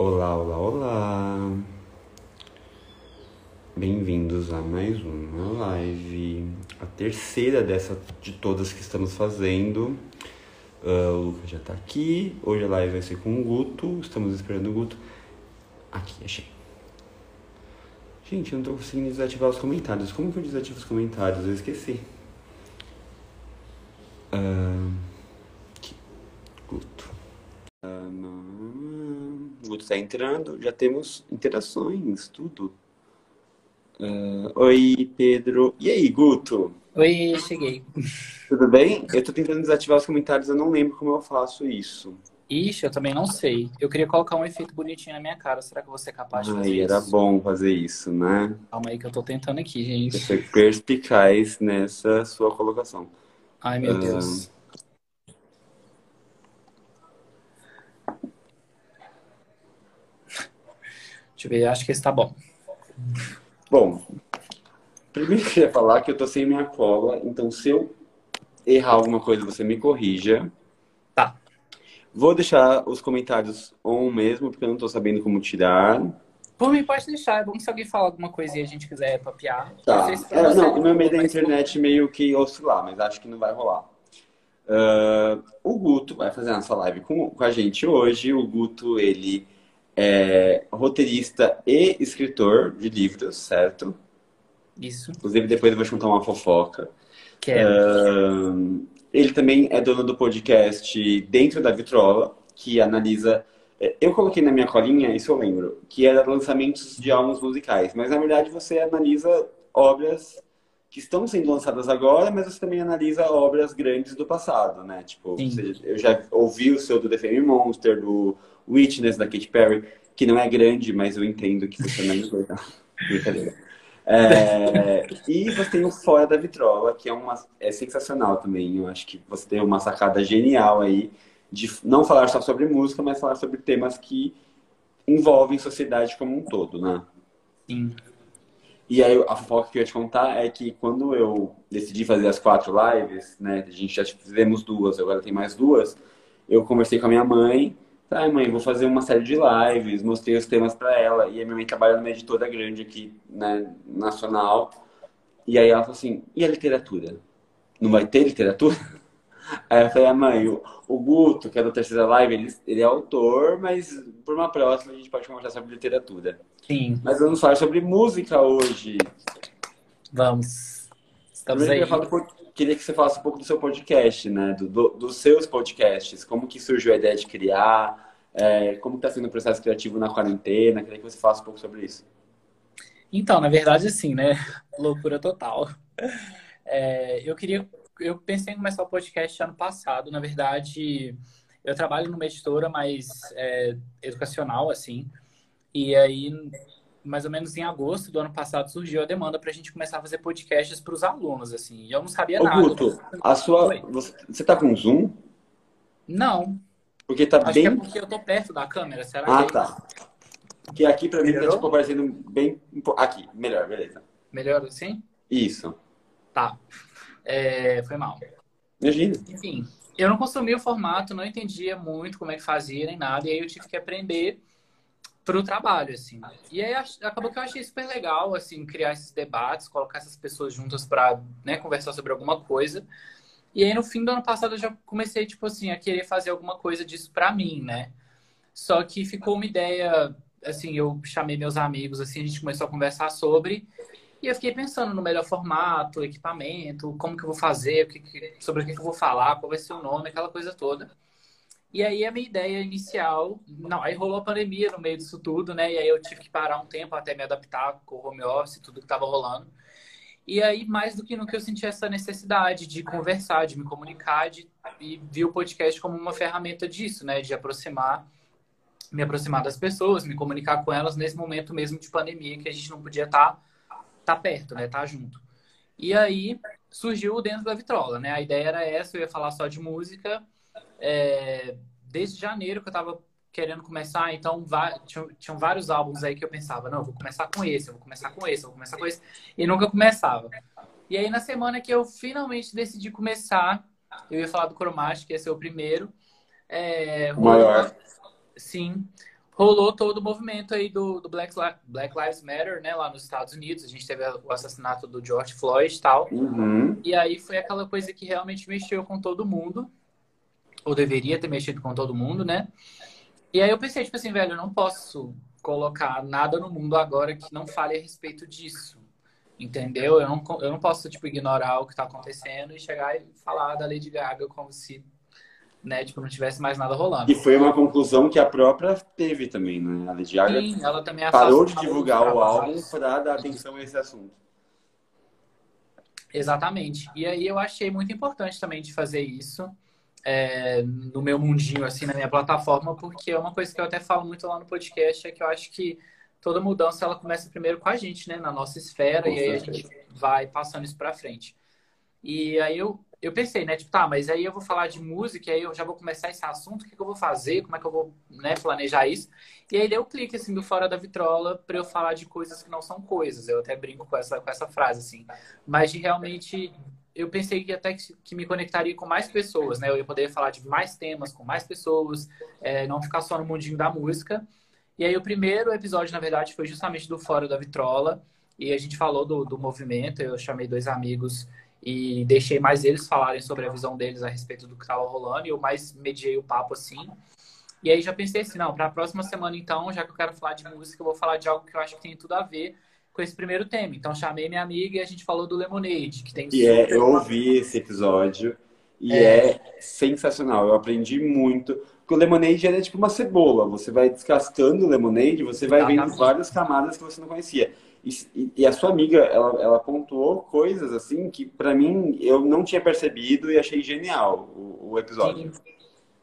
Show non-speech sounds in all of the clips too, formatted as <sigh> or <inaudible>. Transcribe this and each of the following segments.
Olá, olá, olá! Bem-vindos a mais uma live, a terceira dessa de todas que estamos fazendo. Uh, o Lucas já tá aqui, hoje a live vai ser com o Guto, estamos esperando o Guto. Aqui, achei. Gente, eu não tô conseguindo desativar os comentários. Como que eu desativo os comentários? Eu esqueci. Uh, aqui. Guto. Uh, Guto tá entrando, já temos interações, tudo. Uh, oi, Pedro. E aí, Guto? Oi, cheguei. Tudo bem? Eu tô tentando desativar os comentários, eu não lembro como eu faço isso. Ixi, eu também não sei. Eu queria colocar um efeito bonitinho na minha cara. Será que vou ser capaz de fazer Ai, era isso? bom fazer isso, né? Calma aí que eu tô tentando aqui, gente. Você foi perspicaz nessa sua colocação. Ai, meu Ah. Deus. Deixa eu ver, acho que esse tá bom. Bom, primeiro eu queria falar que eu tô sem minha cola, então se eu errar alguma coisa, você me corrija. Tá. Vou deixar os comentários on mesmo, porque eu não tô sabendo como tirar. Por mim, pode deixar. É bom se alguém falar alguma coisa e a gente quiser papiar. Tá. Se É, não, o meu medo é a mas- internet meio que oscilar, mas acho que não vai rolar. Ah, o Guto vai fazer nossa live com, com a gente hoje. O Guto, ele é roteirista e escritor de livros, certo? Isso. Inclusive, depois eu vou contar uma fofoca. Quero. Ahn, ele também é dono do podcast Dentro da Vitrola, que analisa. é, Eu coloquei na minha colinha, isso eu lembro, que era lançamentos de álbuns musicais, mas na verdade você analisa obras que estão sendo lançadas agora, mas você também analisa obras grandes do passado, né? Tipo, você- eu já ouvi o seu do The Fame Monster, do Witness, da Katy Perry, que não é grande, mas eu entendo que você não é <laughs> Brincadeira. É, e você tem o Fora da Vitrola, que é, uma, é sensacional também. Eu acho que você tem uma sacada genial aí de não falar só sobre música, mas falar sobre temas que envolvem sociedade como um todo, né? Sim. E aí a fofoca que eu ia te contar é que quando eu decidi fazer as quatro lives, né? A gente já fizemos duas, agora tem mais duas. Eu conversei com a minha mãe. Ai, mãe, vou fazer uma série de lives, mostrei os temas pra ela. E a minha mãe trabalha numa editora grande aqui, né, nacional. E aí ela falou assim: e a literatura? Não vai ter literatura? Aí eu falei: ah, mãe, o, o Guto, que é da terceira live, ele, ele é autor, mas por uma próxima a gente pode conversar sobre literatura. Sim. Mas vamos falar sobre música hoje. Vamos. Estamos Primeiro, eu aí. um pouco- queria que você falasse um pouco do seu podcast, né? Do, do- dos seus podcasts. Como que surgiu a ideia de criar? É, como está sendo o processo criativo na quarentena? Queria que você falasse um pouco sobre isso. Então, na verdade, assim, né? <laughs> Loucura total. É, eu queria. Eu pensei em começar o podcast ano passado. Na verdade, eu trabalho numa editora mais é, educacional, assim. E aí, mais ou menos em agosto do ano passado, surgiu a demanda para a gente começar a fazer podcasts para os alunos, assim. E eu não sabia Ô, nada. Guto, a sua, você, você tá com Zoom? Não, Porque tá acho bem. que é porque eu tô perto da câmera. Será Ah, que é tá. Porque aqui pra mim tá Melhorou? tipo aparecendo bem. Aqui, melhor, beleza. melhor assim? Isso. Tá. É, foi mal. Imagina. Enfim, eu não consumia o formato, não entendia muito como é que fazia nem nada, e aí eu tive que aprender pro trabalho, assim. E aí acabou que eu achei super legal, assim, criar esses debates, colocar essas pessoas juntas para né, conversar sobre alguma coisa. E aí no fim do ano passado eu já comecei, tipo assim, a querer fazer alguma coisa disso pra mim, né? Só que ficou uma ideia, assim, eu chamei meus amigos, assim, a gente começou a conversar sobre, e eu fiquei pensando no melhor formato, equipamento, como que eu vou fazer, sobre o que eu vou falar, qual vai ser o nome, aquela coisa toda. E aí a minha ideia inicial, não, aí rolou a pandemia no meio disso tudo, né? E aí eu tive que parar um tempo até me adaptar com o home office, tudo que estava rolando. E aí, mais do que nunca, eu senti essa necessidade de conversar, de me comunicar, de, e vi o podcast como uma ferramenta disso, né? De aproximar, me aproximar das pessoas, me comunicar com elas nesse momento mesmo de pandemia que a gente não podia estar tá perto, né? Tá junto. E aí surgiu o dentro da vitrola, né? A ideia era essa, eu ia falar só de música. É, desde janeiro que eu tava querendo começar, então tinham, tinham vários álbuns aí que eu pensava, não, eu vou começar com esse, eu vou começar com esse, eu vou começar com esse, e nunca começava. E aí na semana que eu finalmente decidi começar, eu ia falar do Chromatic, que ia ser o primeiro. É, maior. Sim. Rolou todo o movimento aí do, do Black, Black Lives Matter, né, lá nos Estados Unidos. A gente teve o assassinato do George Floyd e tal. Uhum. E aí foi aquela coisa que realmente mexeu com todo mundo. Ou deveria ter mexido com todo mundo, né? E aí eu pensei, tipo assim, velho, eu não posso colocar nada no mundo agora que não fale a respeito disso. Entendeu? Eu não, eu não posso, tipo, ignorar o que tá acontecendo e chegar e falar da Lady Gaga como se né? Tipo, não tivesse mais nada rolando. E foi uma conclusão que a própria teve também, né? A Lady Gaga Sim, ela também parou de divulgar o álbum para dar atenção a esse assunto. Exatamente. E aí eu achei muito importante também de fazer isso é, no meu mundinho, assim, na minha plataforma, porque é uma coisa que eu até falo muito lá no podcast, é que eu acho que toda mudança ela começa primeiro com a gente, né? Na nossa esfera, com e aí a gente vai passando isso para frente. E aí eu eu pensei, né? Tipo, tá, mas aí eu vou falar de música, aí eu já vou começar esse assunto, o que, que eu vou fazer, como é que eu vou né, planejar isso. E aí deu um clique, assim, do Fora da Vitrola para eu falar de coisas que não são coisas. Eu até brinco com essa, com essa frase, assim. Mas de realmente, eu pensei que até que me conectaria com mais pessoas, né? Eu ia poder falar de mais temas com mais pessoas, é, não ficar só no mundinho da música. E aí o primeiro episódio, na verdade, foi justamente do Fora da Vitrola. E a gente falou do, do movimento, eu chamei dois amigos e deixei mais eles falarem sobre a visão deles a respeito do que estava rolando e eu mais mediei o papo assim. E aí já pensei assim, não, para a próxima semana então, já que eu quero falar de música, eu vou falar de algo que eu acho que tem tudo a ver com esse primeiro tema. Então chamei minha amiga e a gente falou do Lemonade, que tem E é, eu ouvi esse episódio e é. é. sensacional. Eu aprendi muito. Porque o Lemonade é tipo uma cebola. Você vai descascando o Lemonade, você vai Exatamente. vendo várias camadas que você não conhecia. E, e, a sua amiga, ela, ela pontuou coisas assim que para mim eu não tinha percebido e achei genial o, o episódio. Sim.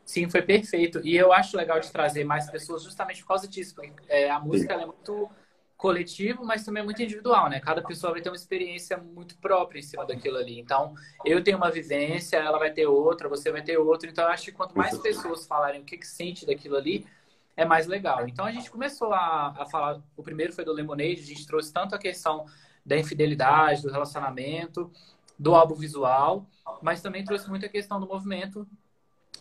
Sim. foi perfeito. E eu acho legal de trazer mais pessoas justamente por causa disso. É, a música é muito coletiva, mas também é muito individual, né? Cada pessoa vai ter uma experiência muito própria em cima daquilo ali. Então, eu tenho uma vivência, ela vai ter outra, você vai ter outra. Então, eu acho que quanto mais pessoas falarem o que, que sente daquilo ali, é mais legal. Então a gente começou a, a falar. O primeiro foi do Lemonade, a gente trouxe tanto a questão da infidelidade, do relacionamento, do álbum visual, mas também trouxe muita questão do movimento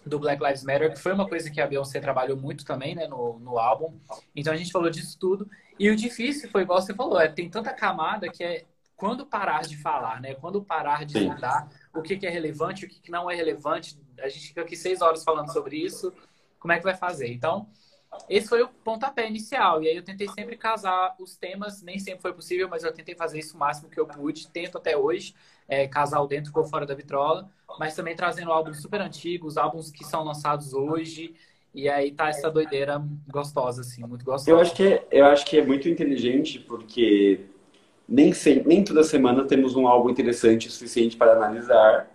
do Black Lives Matter, que foi uma coisa que a Beyoncé trabalhou muito também, né, no, no álbum. Então a gente falou disso tudo. E o difícil foi, igual você falou, é, tem tanta camada que é quando parar de falar, né? Quando parar de estudar o que, que é relevante, o que, que não é relevante. A gente fica aqui seis horas falando sobre isso. Como é que vai fazer? Então, esse foi o pontapé inicial. E aí eu tentei sempre casar os temas, nem sempre foi possível, mas eu tentei fazer isso o máximo que eu pude. Tento até hoje, é, casar o dentro com fora da vitrola, mas também trazendo álbuns super antigos, álbuns que são lançados hoje. E aí tá essa doideira gostosa, assim, muito gostosa. Eu acho que é, eu acho que é muito inteligente, porque nem, sempre, nem toda semana temos um álbum interessante o suficiente para analisar.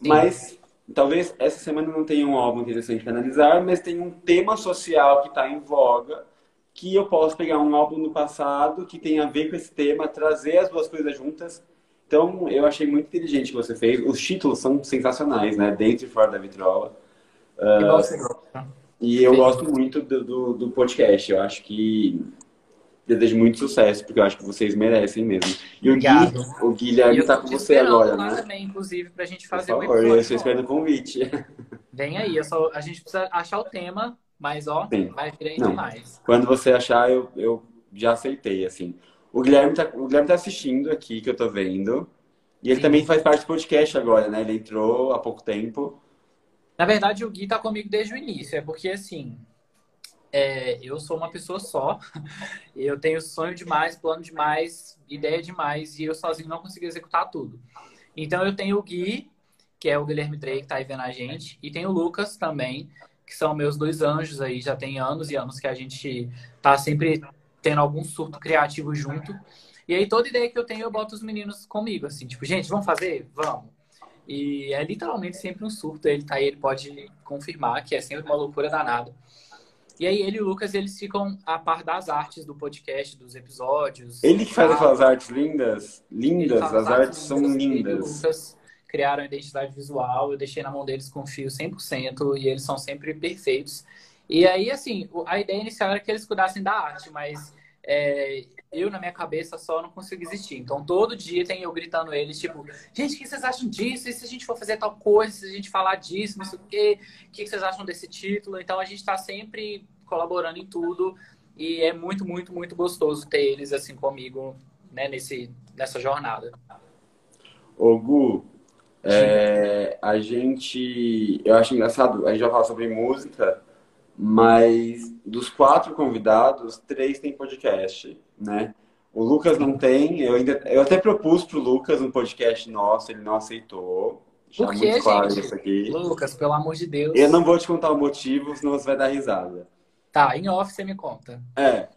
Sim. Mas talvez essa semana não tenha um álbum interessante para analisar, mas tem um tema social que está em voga, que eu posso pegar um álbum do passado que tem a ver com esse tema, trazer as duas coisas juntas. Então, eu achei muito inteligente o que você fez. Os títulos são sensacionais, né? Dentro e fora da vitrola. Uh, e eu gosto muito do, do, do podcast. Eu acho que desejo muito sucesso, porque eu acho que vocês merecem mesmo. E o, Gui, o Guilherme está com você agora, né? também, inclusive, para a gente fazer Por favor, o episódio. Eu estou esperando o convite. <laughs> Vem aí, eu só, a gente precisa achar o tema, mas ó, Sim. vai vir aí Não. demais. Quando você achar, eu, eu já aceitei, assim. O Guilherme está o Guilherme tá assistindo aqui, que eu tô vendo. E ele Sim. também faz parte do podcast agora, né? Ele entrou há pouco tempo. Na verdade, o Gui tá comigo desde o início. É porque, assim, é, eu sou uma pessoa só. <laughs> Eu tenho sonho demais, plano demais, ideia demais, e eu sozinho não consigo executar tudo. Então eu tenho o Gui, que é o Guilherme Drake, que tá aí vendo a gente, e tem o Lucas também, que são meus dois anjos aí, já tem anos e anos que a gente tá sempre tendo algum surto criativo junto. E aí toda ideia que eu tenho, eu boto os meninos comigo, assim, tipo, gente, vamos fazer? Vamos. E é literalmente sempre um surto. Ele tá aí, ele pode confirmar que é sempre uma loucura danada. E aí ele e o Lucas, eles ficam a par das artes do podcast, dos episódios. Ele que faz aquelas artes lindas, lindas, as, as artes, são lindas. Ele e o Lucas criaram a identidade visual, eu deixei na mão deles com fio 100% e eles são sempre perfeitos. E aí, assim, a ideia inicial era que eles cuidassem da arte, mas é, eu, na minha cabeça, só não consigo existir. Então, todo dia tem eu gritando eles, tipo, gente, o que vocês acham disso? E se a gente for fazer tal coisa, se a gente falar disso, não sei o quê, o que vocês acham desse título? Então, a gente está sempre colaborando em tudo. E é muito, muito, muito gostoso ter eles assim comigo né, nesse, nessa jornada. Ô, Gu, é, a gente. Eu acho engraçado, a gente vai falar sobre música, mas dos quatro convidados, três têm podcast, né? O Lucas não tem, eu, ainda, eu até propus pro Lucas um podcast nosso, ele não aceitou. Por que, gente? Lucas, pelo amor de Deus. Eu não vou te contar o motivo, senão você vai dar risada. Tá, em off você me conta. É,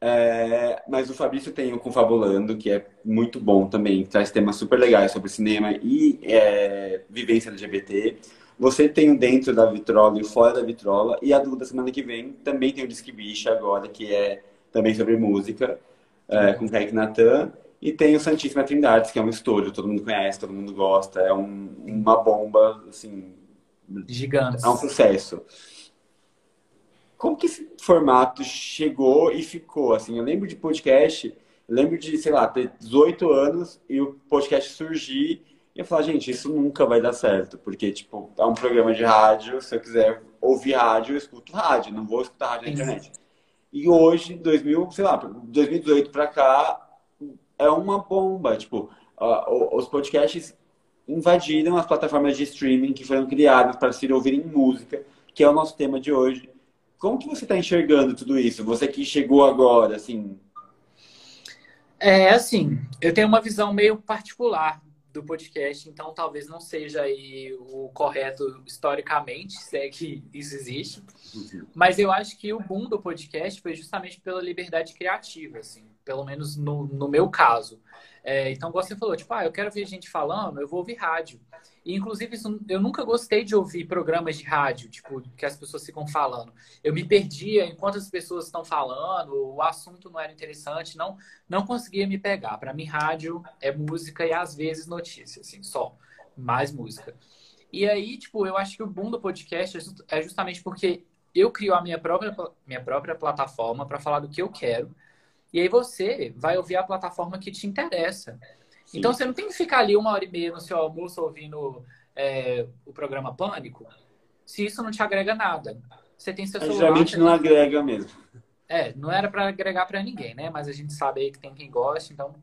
é, mas o Fabrício tem o Confabulando, que é muito bom também, traz temas super legais sobre cinema e é, vivência LGBT. Você tem o dentro da vitrola e o fora da vitrola. E a Duda, semana que vem, também tem o Disque Bicha agora, que é também sobre música, é, com Kaique Natan. E tem o Santíssima Trindade, que é um estouro, todo mundo conhece, todo mundo gosta. É um, uma bomba, assim... Gigante. É um sucesso. Como que esse formato chegou e ficou? Assim, eu lembro de podcast, eu lembro de, sei lá, ter 18 anos e o podcast surgir e eu falar, gente, isso nunca vai dar certo, porque, tipo, é um programa de rádio, se eu quiser ouvir rádio, eu escuto rádio, não vou escutar rádio na internet. E hoje, 2000, sei lá, 2018 para cá, é uma bomba, tipo, uh, os podcasts invadiram as plataformas de streaming que foram criadas para se ouvirem música, que é o nosso tema de hoje. Como que você está enxergando tudo isso? Você que chegou agora, assim. É, assim, eu tenho uma visão meio particular do podcast, então talvez não seja aí o correto historicamente, se é que isso existe. Uhum. Mas eu acho que o boom do podcast foi justamente pela liberdade criativa, assim, pelo menos no, no meu caso. É, então, você falou, tipo, ah, eu quero ver gente falando, eu vou ouvir rádio. Inclusive, isso, eu nunca gostei de ouvir programas de rádio, tipo, que as pessoas ficam falando. Eu me perdia enquanto as pessoas estão falando, o assunto não era interessante, não, não conseguia me pegar. Para mim, rádio é música e, às vezes, notícia, assim, só. Mais música. E aí, tipo, eu acho que o boom do podcast é justamente porque eu crio a minha própria, minha própria plataforma para falar do que eu quero e aí você vai ouvir a plataforma que te interessa. Sim. Então você não tem que ficar ali uma hora e meia no seu almoço ouvindo é, o programa Pânico, se isso não te agrega nada. Você tem seu celular. Geralmente não agrega mesmo. É, não era para agregar para ninguém, né? Mas a gente sabe aí que tem quem gosta, então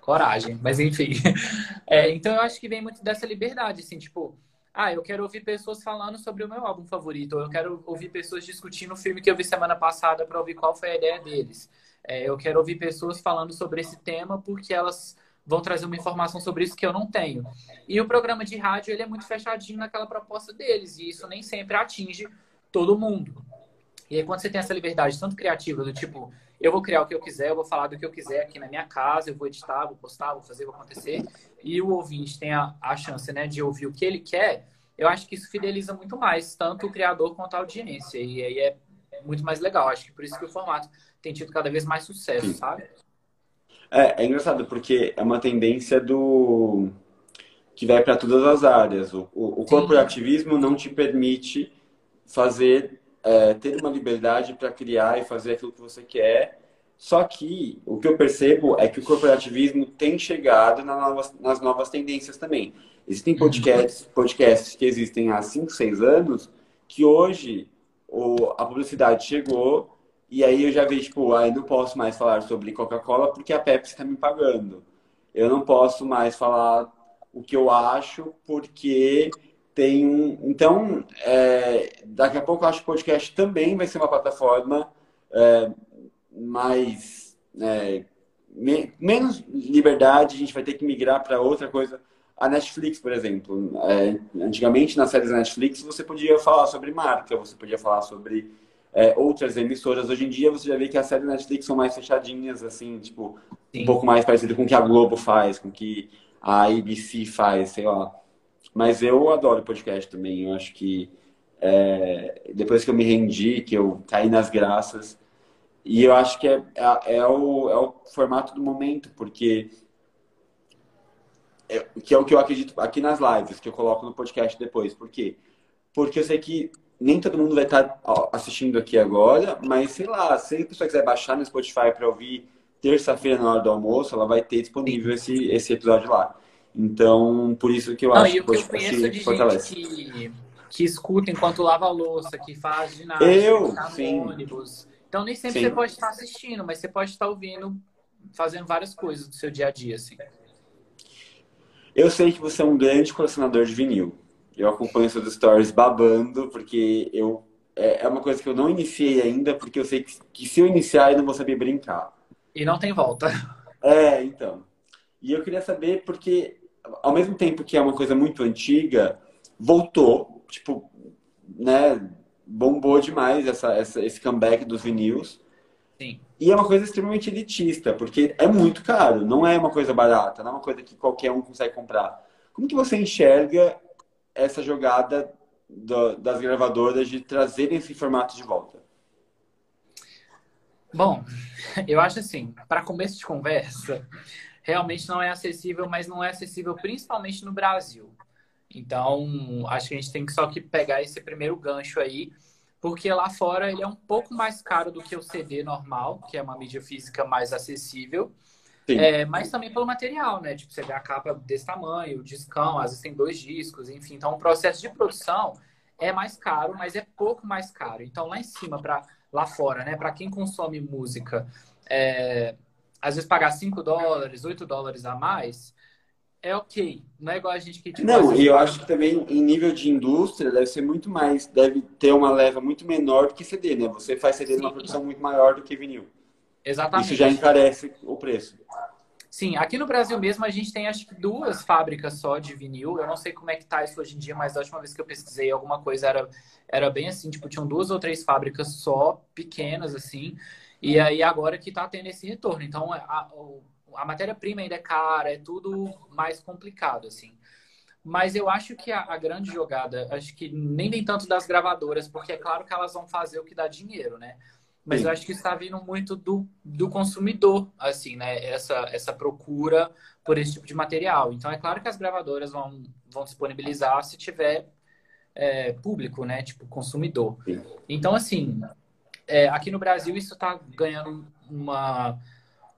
coragem. Mas enfim. <laughs> É, então eu acho que vem muito dessa liberdade, assim, tipo, ah, eu quero ouvir pessoas falando sobre o meu álbum favorito, ou eu quero ouvir pessoas discutindo o filme que eu vi semana passada para ouvir qual foi a ideia deles. É, eu quero ouvir pessoas falando sobre esse tema porque elas vão trazer uma informação sobre isso que eu não tenho. E o programa de rádio ele é muito fechadinho naquela proposta deles e isso nem sempre atinge todo mundo. E aí quando você tem essa liberdade tanto criativa do tipo eu vou criar o que eu quiser, eu vou falar do que eu quiser aqui na minha casa, eu vou editar, vou postar, vou fazer, vou acontecer, e o ouvinte tem a, a chance né, de ouvir o que ele quer, eu acho que isso fideliza muito mais, tanto o criador quanto a audiência. E aí é muito mais legal. Acho que por isso que o formato tem tido cada vez mais sucesso, sabe? É, é engraçado, porque é uma tendência do que vai para todas as áreas. O, o, o corporativismo não te permite fazer, é, ter uma liberdade para criar e fazer aquilo que você quer. Só que o que eu percebo é que o corporativismo tem chegado nas novas, nas novas tendências também. Existem uhum. podcasts, podcasts que existem há 5, 6 anos que hoje o, a publicidade chegou e aí eu já vi, tipo, ah, eu não posso mais falar sobre Coca-Cola porque a Pepsi está me pagando. Eu não posso mais falar o que eu acho porque tem um... Então, é, daqui a pouco eu acho que o podcast também vai ser uma plataforma é, mais... É, me, menos liberdade, a gente vai ter que migrar para outra coisa. A Netflix, por exemplo. É, antigamente, nas séries da Netflix, você podia falar sobre marca, você podia falar sobre é, outras emissoras. Hoje em dia você já vê que as séries da Netflix são mais fechadinhas, assim, tipo, Sim. um pouco mais parecido com o que a Globo faz, com o que a ABC faz, sei lá. Mas eu adoro podcast também. Eu acho que é, depois que eu me rendi, que eu caí nas graças, e eu acho que é, é, é o, é o formato do momento, porque é, que é o que eu acredito aqui nas lives, que eu coloco no podcast depois. Por quê? Porque eu sei que nem todo mundo vai estar assistindo aqui agora, mas sei lá, se a pessoa quiser baixar no Spotify para ouvir terça-feira na hora do almoço, ela vai ter disponível esse, esse episódio lá. Então, por isso que eu Não, acho que o que eu conheço de fortalece. gente que que escuta enquanto lava a louça, que faz ginástica, Eu, que tá no sim. ônibus. Então nem sempre Sim. você pode estar assistindo, mas você pode estar ouvindo, fazendo várias coisas do seu dia a dia, assim. Eu sei que você é um grande colecionador de vinil. Eu acompanho seus stories babando, porque eu é é uma coisa que eu não iniciei ainda, porque eu sei que, que se eu iniciar eu não vou saber brincar. E não tem volta. <laughs> É, então. E eu queria saber porque, ao mesmo tempo que é uma coisa muito antiga, voltou, tipo, né? Bombou demais essa, essa, esse comeback dos vinils. Sim. E é uma coisa extremamente elitista, porque é muito caro, não é uma coisa barata, não é uma coisa que qualquer um consegue comprar. Como que você enxerga essa jogada do- das gravadoras de trazerem esse formato de volta? Bom, <laughs> eu acho assim, para começo de conversa, realmente não é acessível, mas não é acessível principalmente no Brasil. Então, acho que a gente tem que só que pegar esse primeiro gancho aí, porque lá fora ele é um pouco mais caro do que o CD normal, que é uma mídia física mais acessível. É, mas também pelo material, né? Tipo, você vê a capa desse tamanho, o discão, às vezes tem dois discos, enfim. Então, o processo de produção é mais caro, mas é pouco mais caro. Então, lá em cima, para lá fora, né? Para quem consome música, é, às vezes pagar 5 dólares, 8 dólares a mais, é ok. Não é igual a gente que tipo, Não, e eu acho que também em nível de indústria deve ser muito mais, deve ter uma leva muito menor do que CD, né? Você faz CD numa Sim. produção muito maior do que vinil. Exatamente. Isso já encarece o preço. Sim, aqui no Brasil mesmo a gente tem acho que duas fábricas só de vinil. Eu não sei como é que tá isso hoje em dia, mas da última vez que eu pesquisei alguma coisa era, era bem assim, tipo, tinham duas ou três fábricas só, pequenas assim. E aí agora que tá tendo esse retorno. Então a, a matéria-prima ainda é cara, é tudo mais complicado, assim. Mas eu acho que a, a grande jogada, acho que nem vem tanto das gravadoras, porque é claro que elas vão fazer o que dá dinheiro, né? Mas Sim. eu acho que está vindo muito do, do consumidor, assim, né? Essa, essa procura por esse tipo de material. Então, é claro que as gravadoras vão, vão disponibilizar se tiver é, público, né? Tipo, consumidor. Sim. Então, assim, é, aqui no Brasil isso está ganhando uma,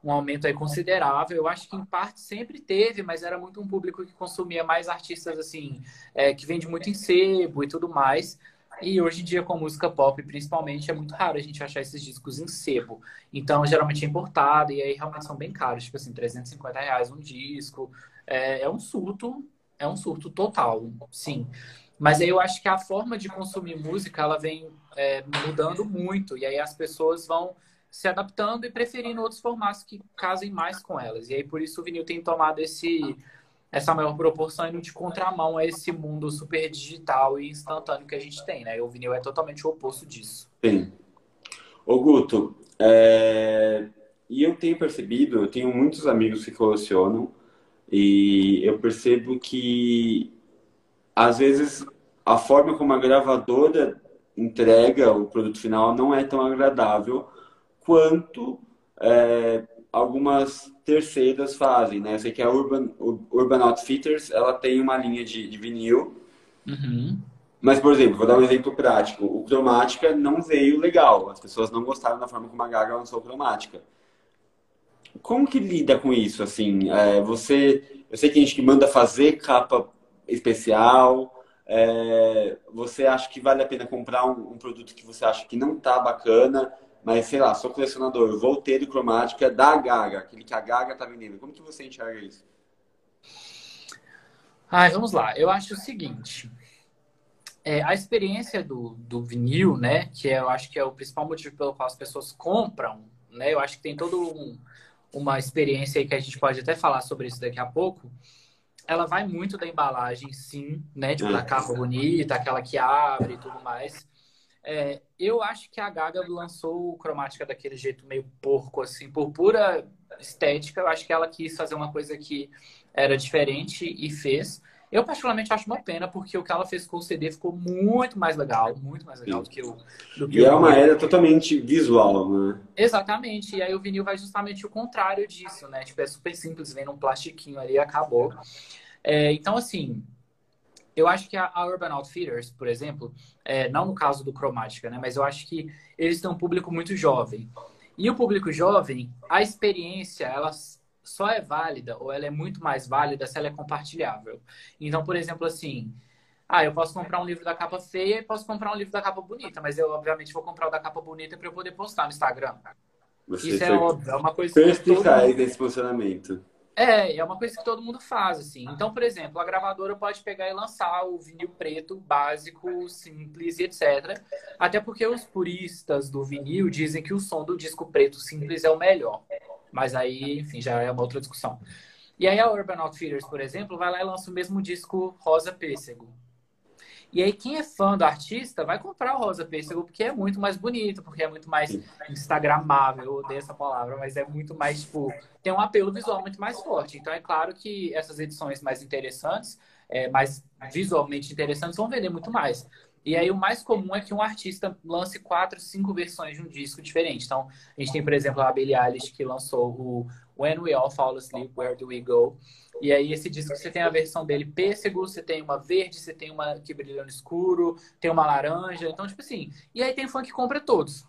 um aumento aí considerável. Eu acho que em parte sempre teve, mas era muito um público que consumia mais artistas assim, é, que vende muito em sebo e tudo mais. E hoje em dia, com música pop, principalmente, é muito raro a gente achar esses discos em sebo. Então, geralmente é importado e aí realmente são bem caros, tipo assim, 350 reais um disco. É, é um surto, é um surto total, sim. Mas aí eu acho que a forma de consumir música, ela vem é, mudando muito. E aí as pessoas vão se adaptando e preferindo outros formatos que casem mais com elas. E aí por isso o vinil tem tomado esse essa maior proporção indo de contramão a esse mundo super digital e instantâneo que a gente tem, né? E o vinil é totalmente o oposto disso. Sim. Ô Guto, é, e eu tenho percebido, eu tenho muitos amigos que colecionam, e eu percebo que às vezes a forma como a gravadora entrega o produto final não é tão agradável quanto é, algumas terceiras fazem, né? Eu sei que a Urban, Urban Outfitters, ela tem uma linha de, de vinil, Uhum. mas, por exemplo, vou dar um exemplo prático. O Cromática não veio legal. As pessoas não gostaram da forma como a Gaga lançou o Cromática. Como que lida com isso, assim? É, você... Eu sei que tem gente que manda fazer capa especial. é, você acha que vale a pena comprar um, um produto que você acha que não tá bacana, mas, sei lá, sou colecionador, vou ter do Cromática da Gaga, aquele que a Gaga tá vendendo. Como que você enxerga isso? Ai, vamos lá. Eu acho o seguinte. É, a experiência do, do vinil, né? Que é, eu acho que é o principal motivo pelo qual as pessoas compram, né? Eu acho que tem todo um, uma experiência aí que a gente pode até falar sobre isso daqui a pouco. Ela vai muito da embalagem, sim, né? Tipo, da capa bonita, aquela que abre e tudo mais. É, eu acho que a Gaga lançou o Cromática daquele jeito meio porco, assim, por pura estética. Eu acho que ela quis fazer uma coisa que era diferente e fez. Eu, particularmente, acho uma pena, porque o que ela fez com o CD ficou muito mais legal, muito mais legal do que o. Do que E é o uma vinil. era totalmente visual, né? Exatamente. E aí o vinil vai justamente o contrário disso, né? Tipo, é super simples, vem num plastiquinho ali e acabou. É, então, assim, eu acho que a, a Urban Outfitters, por exemplo, é, não no caso do Cromática, né? Mas eu acho que eles têm um público muito jovem. E o público jovem, a experiência, ela só é válida, ou ela é muito mais válida se ela é compartilhável. Então, por exemplo, assim, Ah, eu posso comprar um livro da capa feia e posso comprar um livro da capa bonita, mas eu, obviamente, vou comprar o da capa bonita para eu poder postar no Instagram. Você Isso é óbvio, é uma coisa perspicaz mundo... nesse posicionamento. É, é uma coisa que todo mundo faz, assim. Então, por exemplo, a gravadora pode pegar e lançar o vinil preto básico, simples e etc. Até porque os puristas do vinil dizem que o som do disco preto simples é o melhor. Mas aí, enfim, já é uma outra discussão. E aí a Urban Outfitters, por exemplo, vai lá e lança o mesmo disco rosa pêssego. E aí, quem é fã do artista vai comprar o rosa pêssego porque é muito mais bonito, porque é muito mais instagramável, eu odeio essa palavra, mas é muito mais, tipo, tem um apelo visual muito mais forte. Então, é claro que essas edições mais interessantes, é, mais visualmente interessantes, vão vender muito mais. E aí, o mais comum é que um artista lance quatro, cinco versões de um disco diferente. Então, a gente tem, por exemplo, a Billie Eilish, que lançou o When We All Fall Asleep, Where Do We Go? E aí, esse disco, você tem a versão dele pêssego, você tem uma verde, você tem uma que brilha no escuro, tem uma laranja. Então, tipo assim. E aí, tem fã que compra todos.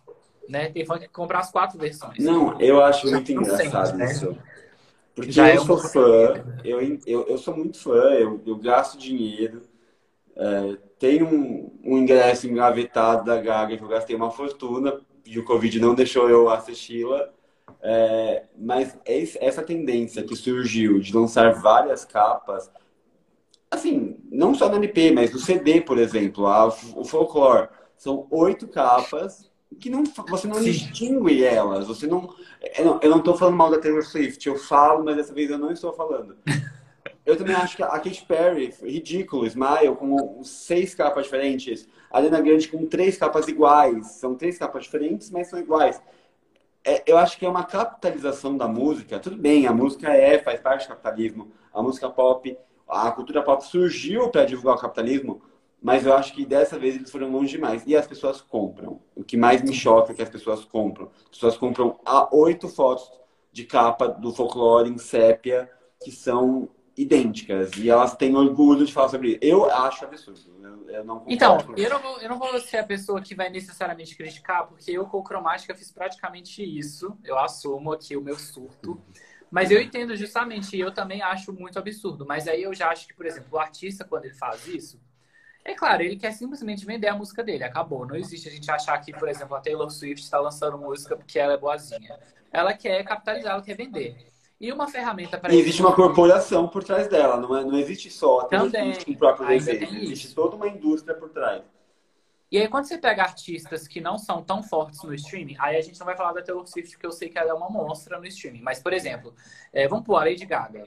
Né? Tem fã que compra as quatro versões. Não, eu acho muito engraçado sente, né? isso. Porque Já eu é sou fã, eu, eu, eu sou muito fã, eu, eu gasto dinheiro. É, tem um, um ingresso engavetado da Gaga que eu gastei uma fortuna e o Covid não deixou eu assisti-la. É, mas essa tendência que surgiu de lançar várias capas, assim, não só no LP, mas no CD, por exemplo, a, o Folklore, são oito capas que não, você não Sim. distingue elas. Você não, eu não estou falando mal da Taylor Swift, eu falo, mas dessa vez eu não estou falando. <laughs> Eu também acho que a Katy Perry, ridículo, Smile, com seis capas diferentes. A Lena Grande com três capas iguais. São três capas diferentes, mas são iguais é, eu acho que é uma capitalização da música. Tudo bem, a música é, faz parte do capitalismo. A música pop, a cultura pop surgiu para divulgar o capitalismo, mas eu acho que dessa vez eles foram longe demais. E as pessoas compram. O que mais me choca é que as pessoas compram. As pessoas compram oito fotos de capa do folclore em sépia que são idênticas e elas têm orgulho de falar sobre isso. Eu acho absurdo. Eu, não então, eu não, vou, eu não vou ser a pessoa que vai necessariamente criticar, porque eu com cromática fiz praticamente isso. Eu assumo aqui o meu surto. Mas eu entendo justamente, eu também acho muito absurdo. Mas aí eu já acho que, por exemplo, o artista, quando ele faz isso, é claro, ele quer simplesmente vender a música dele. Acabou. Não existe a gente achar que, por exemplo, a Taylor Swift está lançando música porque ela é boazinha. Ela quer capitalizar, ela quer vender. E uma ferramenta para. Existe uma corporação por trás dela, não, é, não existe só Também, o próprio desejo. Existe isso. toda uma indústria por trás. E aí, quando você pega artistas que não são tão fortes no streaming, aí a gente não vai falar da Taylor Swift, porque eu sei que ela é uma monstra no streaming. Mas, por exemplo, é, vamos pôr a Lady Gaga.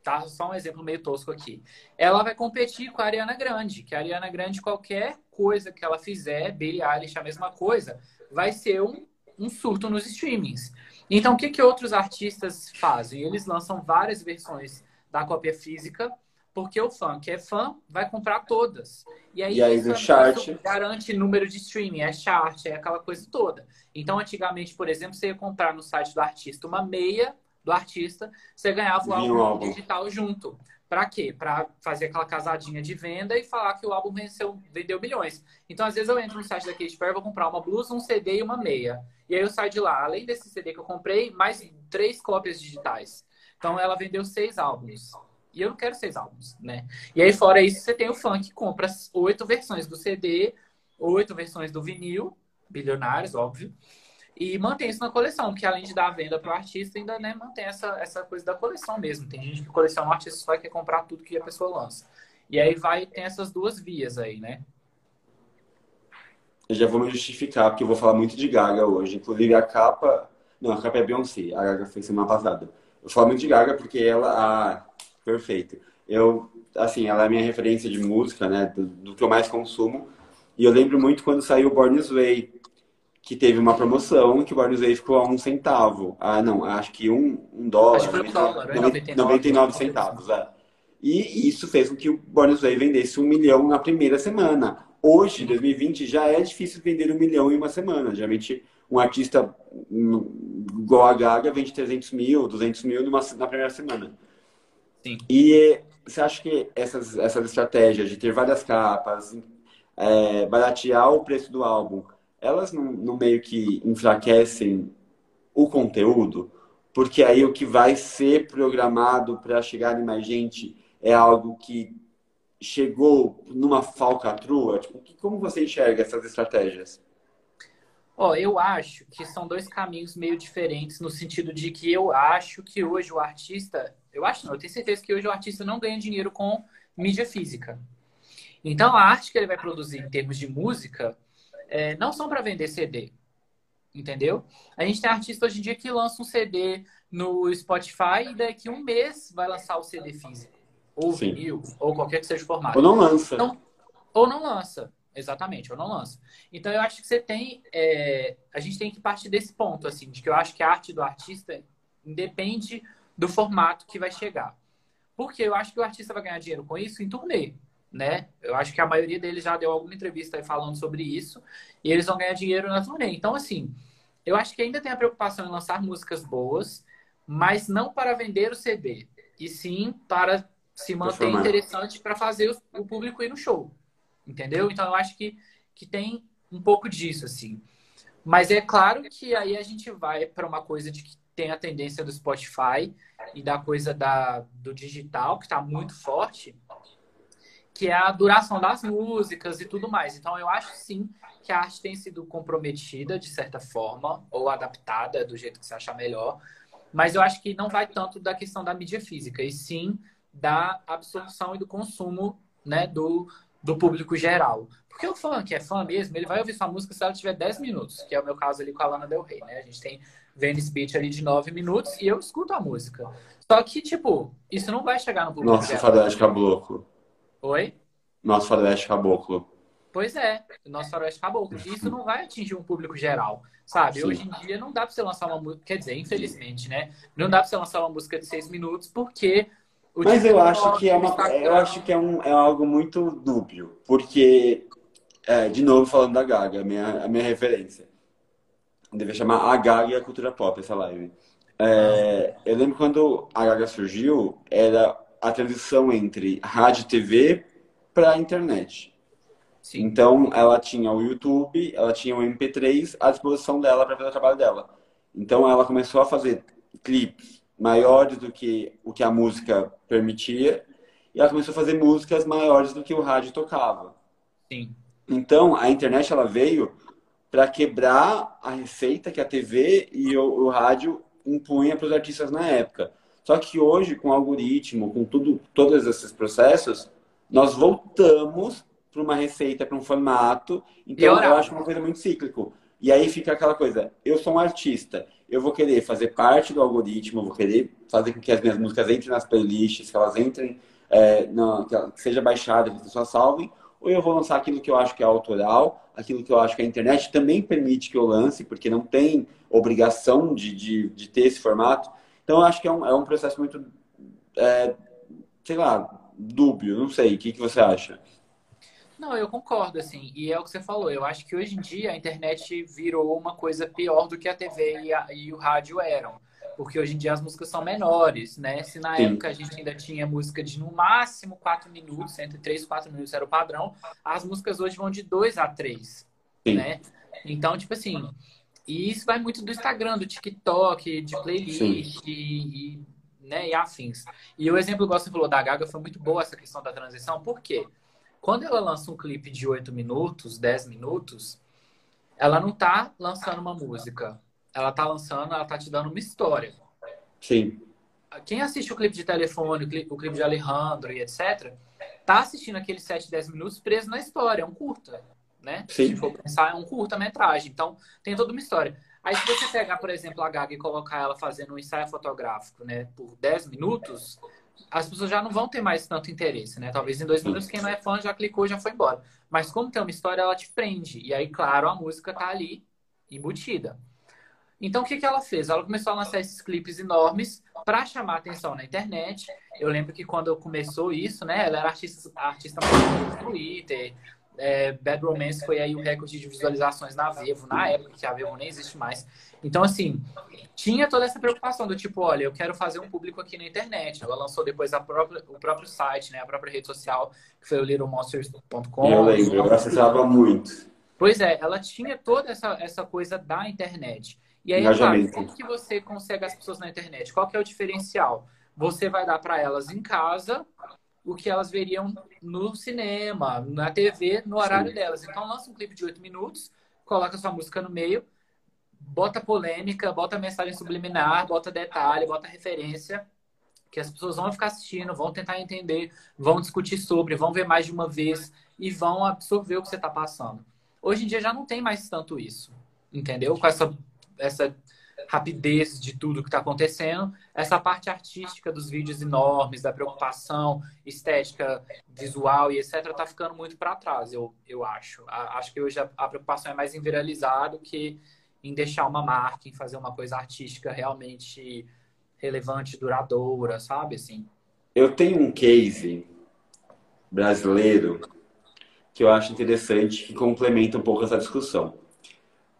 Tá? Só um exemplo meio tosco aqui. Ela vai competir com a Ariana Grande, que a Ariana Grande, qualquer coisa que ela fizer, Billie Eilish, a mesma coisa, vai ser um, um surto nos streamings. Então, o que, que outros artistas fazem? Eles lançam várias versões da cópia física, porque o fã que é fã vai comprar todas. E aí, e aí isso, chart. garante número de streaming, é chart, é aquela coisa toda. Então, antigamente, por exemplo, você ia comprar no site do artista uma meia do artista, você ganhava o álbum, álbum digital junto. Para quê? Para fazer aquela casadinha de venda e falar que o álbum venceu, vendeu bilhões. Então, às vezes, eu entro no site da Katy Perry, vou comprar uma blusa, um CD e uma meia. E aí eu saio de lá, além desse CD que eu comprei, mais três cópias digitais. Então, ela vendeu seis álbuns. E eu não quero seis álbuns, né? E aí, fora isso, você tem o fã que compra oito versões do CD, oito versões do vinil, bilionários, óbvio e mantém isso na coleção, porque além de dar venda para o artista, ainda né, mantém essa, essa coisa da coleção mesmo. Tem gente que coleciona um artista só quer comprar tudo que a pessoa lança. E aí vai, tem essas duas vias aí, né? Eu já vou me justificar, porque eu vou falar muito de Gaga hoje. Inclusive a capa. Não, a capa é Beyoncé, a Gaga foi semana passada. Eu falo muito de Gaga porque ela. Ah, perfeito. Eu, assim, ela é a minha referência de música, né? Do, do que eu mais consumo. E eu lembro muito quando saiu Born This Way que teve uma promoção que o Barnes Way ficou a um centavo. Ah, não, acho que um, um dólar. Acho que foi um dólar, 99, 99 centavos, é. E isso fez com que o Barnes Way vendesse um milhão na primeira semana. Hoje, 2020, já é difícil vender um milhão em uma semana. Geralmente, um artista hum, igual a Gaga vende 300 mil, 200 mil numa, na primeira semana. Sim. E você acha que essas, essas estratégias de ter várias capas, é, baratear o preço do álbum, elas não, não meio que enfraquecem o conteúdo, porque aí o que vai ser programado para chegar em mais gente é algo que chegou numa falcatrua? Tipo, como você enxerga essas estratégias? Ó, eu acho que são dois caminhos meio diferentes no sentido de que eu acho que hoje o artista, eu acho não, eu tenho certeza que hoje o artista não ganha dinheiro com mídia física. Então a arte que ele vai produzir em termos de música é, não são para vender CD, entendeu? A gente tem artista hoje em dia que lança um CD no Spotify e daqui um mês vai lançar o CD físico ou Sim. vinil ou qualquer que seja o formato. Ou não lança. Então, ou não lança. Exatamente, ou não lança. Então eu acho que você tem. É, a gente tem que partir desse ponto, assim, de que eu acho que a arte do artista depende do formato que vai chegar. Porque eu acho que o artista vai ganhar dinheiro com isso em turnê, né? Eu acho que a maioria deles já deu alguma entrevista aí falando sobre isso, e eles vão ganhar dinheiro na turnê. Então, assim, eu acho que ainda tem a preocupação em lançar músicas boas, mas não para vender o CD, e sim para se manter interessante para fazer o público ir no show. Entendeu? Então eu acho que, que tem um pouco disso, assim. Mas é claro que aí a gente vai para uma coisa de que tem a tendência do Spotify e da coisa da, do digital, que está muito forte, que é a duração das músicas e tudo mais. Então eu acho sim que a arte tem sido comprometida de certa forma, ou adaptada do jeito que você achar melhor. Mas eu acho que não vai tanto da questão da mídia física, e sim da absorção e do consumo né, do, do público geral. Porque o fã que é fã mesmo, ele vai ouvir sua música se ela tiver 10 minutos, que é o meu caso ali com a Lana Del Rey, né? A gente tem Venice Beach ali de 9 minutos e eu escuto a música. Só que, tipo, isso não vai chegar no público Nossa, geral. Nossa, Caboclo. Oi? Nosso Faroeste Caboclo. Pois é, nosso Faroeste Caboclo. Isso não vai atingir um público geral, sabe? Sim. Hoje em dia não dá pra você lançar uma música, quer dizer, infelizmente, né? Não dá pra você lançar uma música de 6 minutos porque mas eu acho que é uma, eu acho que é, um, é algo muito dúbio, porque é, de novo falando da Gaga, a minha, a minha referência. Deve chamar a Gaga e a cultura pop essa live. É, eu lembro quando a Gaga surgiu, era a transição entre rádio e TV para a internet. Sim. Então ela tinha o YouTube, ela tinha o MP3 à disposição dela para fazer o trabalho dela. Então ela começou a fazer clipes maiores do que o que a música permitia, e ela começou a fazer músicas maiores do que o rádio tocava. Sim. Então, a internet ela veio para quebrar a receita que a TV e o, o rádio impunha para os artistas na época. Só que hoje, com o algoritmo, com tudo, todos esses processos, nós voltamos para uma receita, para um formato. Então, eu acho uma coisa muito cíclico. E aí fica aquela coisa, eu sou um artista, eu vou querer fazer parte do algoritmo, eu vou querer fazer com que as minhas músicas entrem nas playlists, que elas entrem, é, na, que, ela, seja baixada, que as pessoas salvem, ou eu vou lançar aquilo que eu acho que é autoral, aquilo que eu acho que a internet também permite que eu lance, porque não tem obrigação de, de, de ter esse formato. Então, eu acho que é um, é um processo muito, é, sei lá, dúbio, não sei. O que, que você acha? Não, eu concordo, assim. E é o que você falou. Eu acho que hoje em dia a internet virou uma coisa pior do que a TV e, a, e o rádio eram. Porque hoje em dia as músicas são menores, né? Se na Sim. época a gente ainda tinha música de no máximo 4 minutos, entre 3 e 4 minutos era o padrão, as músicas hoje vão de 2 a 3, Sim. né? Então, tipo assim, e isso vai muito do Instagram, do TikTok, de playlist e, e, né, e afins. E o exemplo que você falou da Gaga foi muito boa essa questão da transição, por quê? Quando ela lança um clipe de 8 minutos, 10 minutos, ela não tá lançando uma música. Ela tá lançando, ela tá te dando uma história. Sim. Quem assiste o clipe de telefone, o clipe de Alejandro e etc., tá assistindo aqueles 7, 10 minutos preso na história. É um curta, né? Sim. Se for pensar, é um curta-metragem. Então, tem toda uma história. Aí, se você pegar, por exemplo, a Gaga e colocar ela fazendo um ensaio fotográfico, né, por 10 minutos, as pessoas já não vão ter mais tanto interesse, né? Talvez em dois minutos quem não é fã já clicou, já foi embora. Mas como tem uma história, ela te prende. E aí, claro, a música tá ali embutida. Então, o que, que ela fez? Ela começou a lançar esses clipes enormes para chamar atenção na internet. Eu lembro que quando começou isso, né? Ela era artista, artista no Twitter. É, Bad Romance foi aí o recorde de visualizações na Vevo, na época que a Vevo nem existe mais. Então, assim, tinha toda essa preocupação do tipo, olha, eu quero fazer um público aqui na internet. Ela lançou depois a própria, o próprio site, né, a própria rede social, que foi o littlemonsters.com. Eu lembro, eu acessava muito. Pois é, ela tinha toda essa, essa coisa da internet. E aí, claro, como que você consegue as pessoas na internet? Qual que é o diferencial? Você vai dar para elas em casa o que elas veriam no cinema, na TV, no horário Sim. delas. Então lança um clipe de oito minutos, coloca sua música no meio, bota polêmica, bota mensagem subliminar, bota detalhe, bota referência, que as pessoas vão ficar assistindo, vão tentar entender, vão discutir sobre, vão ver mais de uma vez e vão absorver o que você está passando. Hoje em dia já não tem mais tanto isso, entendeu? Com essa, essa rapidez de tudo que está acontecendo, essa parte artística dos vídeos enormes, da preocupação estética, visual e etc., está ficando muito para trás, eu, eu acho. A, acho que hoje a, a, preocupação é mais em viralizar do que em deixar uma marca, em fazer uma coisa artística realmente relevante, duradoura, sabe? Assim. Eu tenho um case brasileiro que eu acho interessante, que complementa um pouco essa discussão.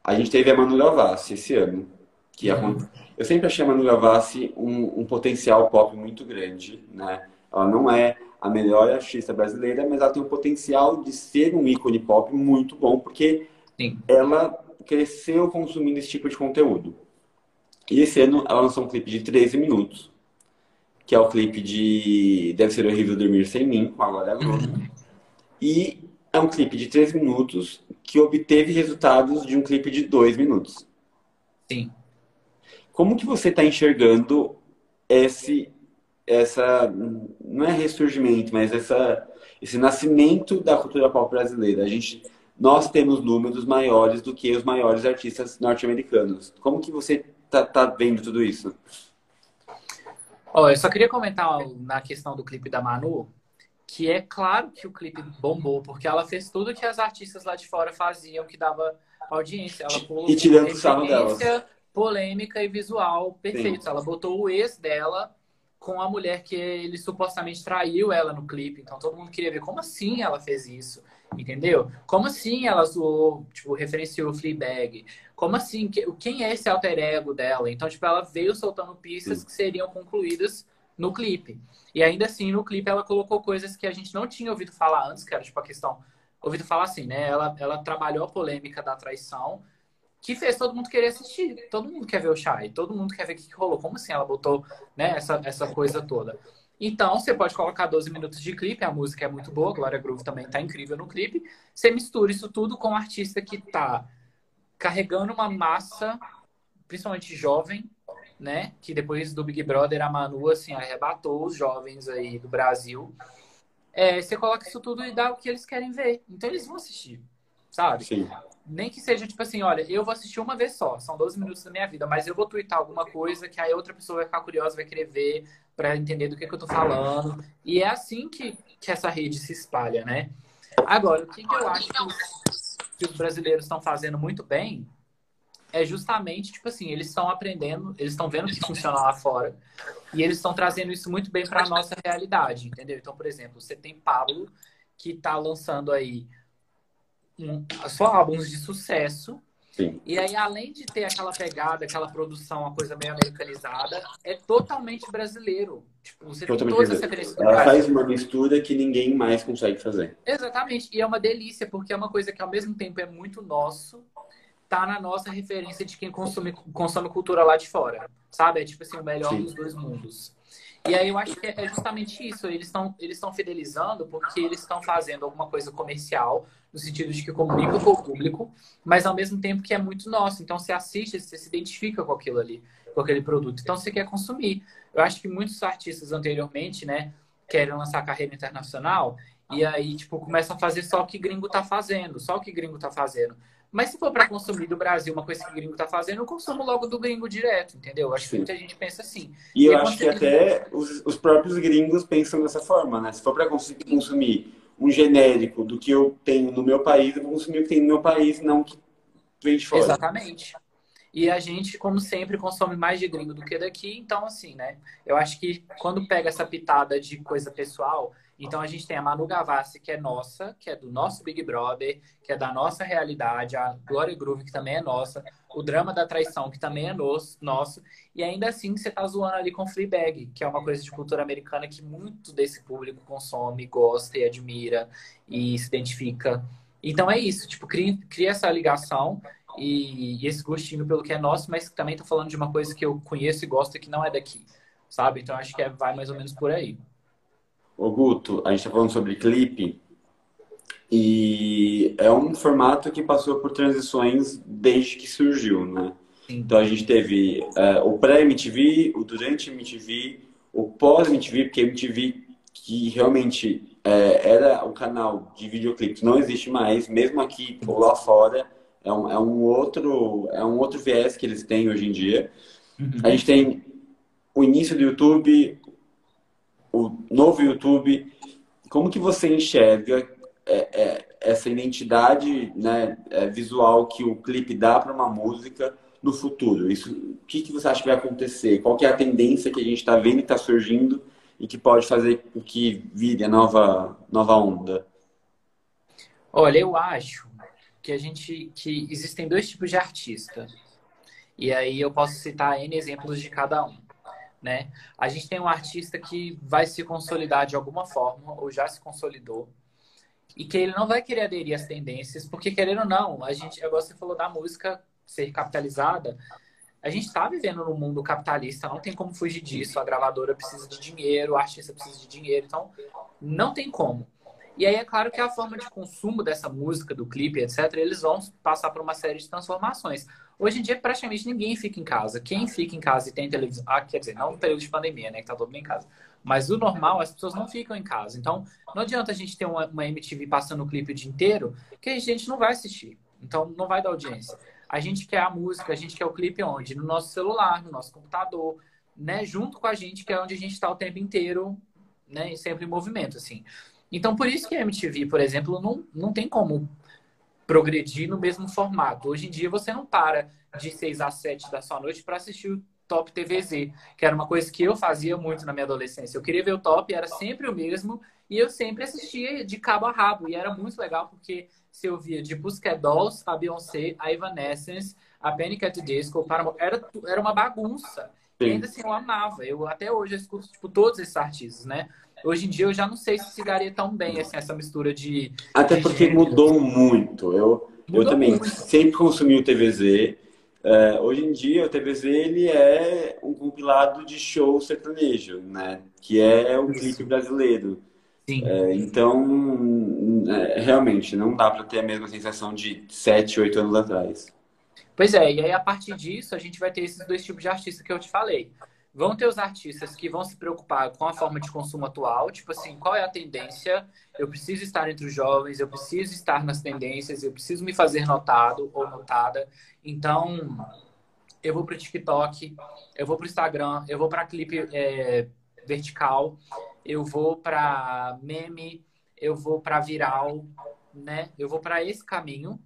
A gente teve a Manu Gavassi esse ano, que é uhum. eu sempre achei a Manu Gavassi um, um, potencial pop muito grande, né? Ela não é a melhor artista brasileira, mas ela tem um potencial de ser um ícone pop muito bom, porque Sim. ela cresceu consumindo esse tipo de conteúdo. E esse ano ela lançou um clipe de 13 minutos, que é o clipe de Deve Ser Horrível Dormir Sem Mim, com a Glória Groove. E é um clipe de 13 minutos que obteve resultados de um clipe de 2 minutos. Sim. Como que você está enxergando esse, essa, não é ressurgimento, mas essa, esse nascimento da cultura pop brasileira? A gente, nós temos números maiores do que os maiores artistas norte-americanos. Como que você está tá vendo tudo isso? Oh, eu só queria comentar na questão do clipe da Manu, que é claro que o clipe bombou, porque ela fez tudo que as artistas lá de fora faziam, que dava audiência. Ela colocou e tirando o sarro delas polêmica e visual perfeito. Sim. Ela botou o ex dela com a mulher que ele supostamente traiu ela no clipe. Então todo mundo queria ver como assim ela fez isso, entendeu? Como assim ela zoou, tipo, referenciou o Fleabag? Como assim? Quem é esse alter ego dela? Então, tipo, ela veio soltando pistas Sim. que seriam concluídas no clipe. E ainda assim, no clipe ela colocou coisas que a gente não tinha ouvido falar antes, que era tipo a questão ouvido falar assim, né? Ela, ela trabalhou a polêmica da traição que fez todo mundo querer assistir. Todo mundo quer ver o Shai, todo mundo quer ver o que, rolou. Como assim ela botou né, essa, essa coisa toda? Então, você pode colocar 12 minutos de clipe, a música é muito boa, Glória Groove também tá incrível no clipe. Você mistura isso tudo com um artista que tá carregando uma massa, principalmente jovem, né? Que depois do Big Brother, a Manu, assim, arrebatou os jovens aí do Brasil. É, você coloca isso tudo e dá o que eles querem ver. Então, eles vão assistir, sabe? Sim nem que seja tipo assim, olha, eu vou assistir uma vez só, são 12 minutos da minha vida, mas eu vou twittar alguma coisa que aí outra pessoa vai ficar curiosa, vai querer ver, para entender do que, que eu tô falando. E é assim que, que essa rede se espalha, né? Agora, o que, que eu acho que os, que os brasileiros estão fazendo muito bem é justamente, tipo assim, eles estão aprendendo, eles estão vendo que funciona lá fora e eles estão trazendo isso muito bem para nossa realidade, entendeu? Então, por exemplo, você tem Pablo que está lançando aí só álbuns de sucesso. Sim. E aí, além de ter aquela pegada, aquela produção, uma coisa meio americanizada, é totalmente brasileiro. Tipo, você totalmente tem todas as referências Ela faz uma mistura que ninguém mais consegue fazer. Exatamente. E é uma delícia, porque é uma coisa que ao mesmo tempo é muito nosso, tá na nossa referência de quem consome, consome cultura lá de fora. Sabe? É tipo assim, o melhor Sim. dos dois mundos. E aí eu acho que é justamente isso. Eles estão eles fidelizando porque eles estão fazendo alguma coisa comercial, no sentido de que comunica com o público, mas ao mesmo tempo que é muito nosso. Então você assiste, você se identifica com aquilo ali, com aquele produto. Então você quer consumir. Eu acho que muitos artistas anteriormente, né, querem lançar carreira internacional e aí, tipo, começam a fazer só o que gringo tá fazendo, só o que gringo tá fazendo. Mas se for para consumir do Brasil uma coisa que o gringo tá fazendo, eu consumo logo do gringo direto, entendeu? Acho Sim. que muita gente pensa assim. E, e eu acho que até os, os, próprios gringos pensam dessa forma, né? Se for para consumir um genérico do que eu tenho no meu país, eu vou consumir o que tem no meu país, não o que vem de fora. Exatamente. E a gente, como sempre, consome mais de gringo do que daqui. Então, assim, né? Eu acho que quando pega essa pitada de coisa pessoal, então a gente tem a Manu Gavassi, que é nossa, que é do nosso Big Brother, que é da nossa realidade, a Gloria Groove, que também é nossa, o drama da traição, que também é nosso, nosso e ainda assim você tá zoando ali com Fleabag, que é uma coisa de cultura americana que muito desse público consome, gosta e admira e se identifica. Então é isso, tipo, cria, cria essa ligação e, e, esse gostinho pelo que é nosso, mas também tô falando de uma coisa que eu conheço e gosto e que não é daqui, sabe? Então acho que é, vai mais ou menos por aí. Ô Guto, a gente está falando sobre clipe e é um formato que passou por transições desde que surgiu, né? Então a gente teve é, o pré-MTV, o durante MTV, o pós-MTV, porque MTV que realmente é, era o canal de videoclipes não existe mais, mesmo aqui ou lá fora, é um, é um, outro, é um outro viés que eles têm hoje em dia. Uhum. A gente tem o início do YouTube, o novo YouTube. Como que você enxerga é, é, essa identidade né, é, visual que o clipe dá para uma música no futuro? Isso, o que, que você acha que vai acontecer? Qual que é a tendência que a gente está vendo e está surgindo e que pode fazer com que vire a nova, nova onda? Olha, eu acho que a gente que existem dois tipos de artista. E aí eu posso citar N exemplos de cada um. Né? A gente tem um artista que vai se consolidar de alguma forma, ou já se consolidou, e que ele não vai querer aderir às tendências, porque querendo ou não, a gente, agora você falou da música ser capitalizada, a gente está vivendo num mundo capitalista, não tem como fugir disso. A gravadora precisa de dinheiro, o artista precisa de dinheiro, então não tem como. E aí é claro que a forma de consumo dessa música, do clipe, etc., eles vão passar por uma série de transformações. Hoje em dia, praticamente ninguém fica em casa. Quem fica em casa e tem televisão. Ah, quer dizer, não no período de pandemia, né? Que tá todo mundo em casa. Mas o normal, as pessoas não ficam em casa. Então, não adianta a gente ter uma, uma MTV passando o clipe o dia inteiro, que a gente não vai assistir. Então, não vai dar audiência. A gente quer a música, a gente quer o clipe onde? No nosso celular, no nosso computador, né? Junto com a gente, que é onde a gente está o tempo inteiro, né? Sempre em movimento, assim. Então, por isso que a MTV, por exemplo, não, não tem como progredir no mesmo formato. Hoje em dia, você não para de 6 às 7 da sua noite para assistir o Top TVZ, que era uma coisa que eu fazia muito na minha adolescência. Eu queria ver o Top, era sempre o mesmo, e eu sempre assistia de cabo a rabo. E era muito legal, porque você ouvia de Pussycat Dolls, a Beyoncé, a Evanescence, a Panic! at the Disco, era, era uma bagunça. E ainda assim, eu amava. Eu até hoje eu escuto tipo, todos esses artistas, né? Hoje em dia eu já não sei se se daria tão bem assim, essa mistura de. Até de porque mudou muito. Eu, mudou eu também muito. sempre consumi o TVZ. É, hoje em dia o TVZ ele é um compilado de show sertanejo, né? Que é o clipe brasileiro. É, então, é, realmente, não dá para ter a mesma sensação de 7, 8 anos atrás. Pois é, e aí a partir disso a gente vai ter esses dois tipos de artista que eu te falei. Vão ter os artistas que vão se preocupar com a forma de consumo atual, tipo assim, qual é a tendência? Eu preciso estar entre os jovens, eu preciso estar nas tendências, eu preciso me fazer notado ou notada. Então, eu vou para o TikTok, eu vou para o Instagram, eu vou para clipe é, vertical, eu vou para meme, eu vou para viral, né? Eu vou para esse caminho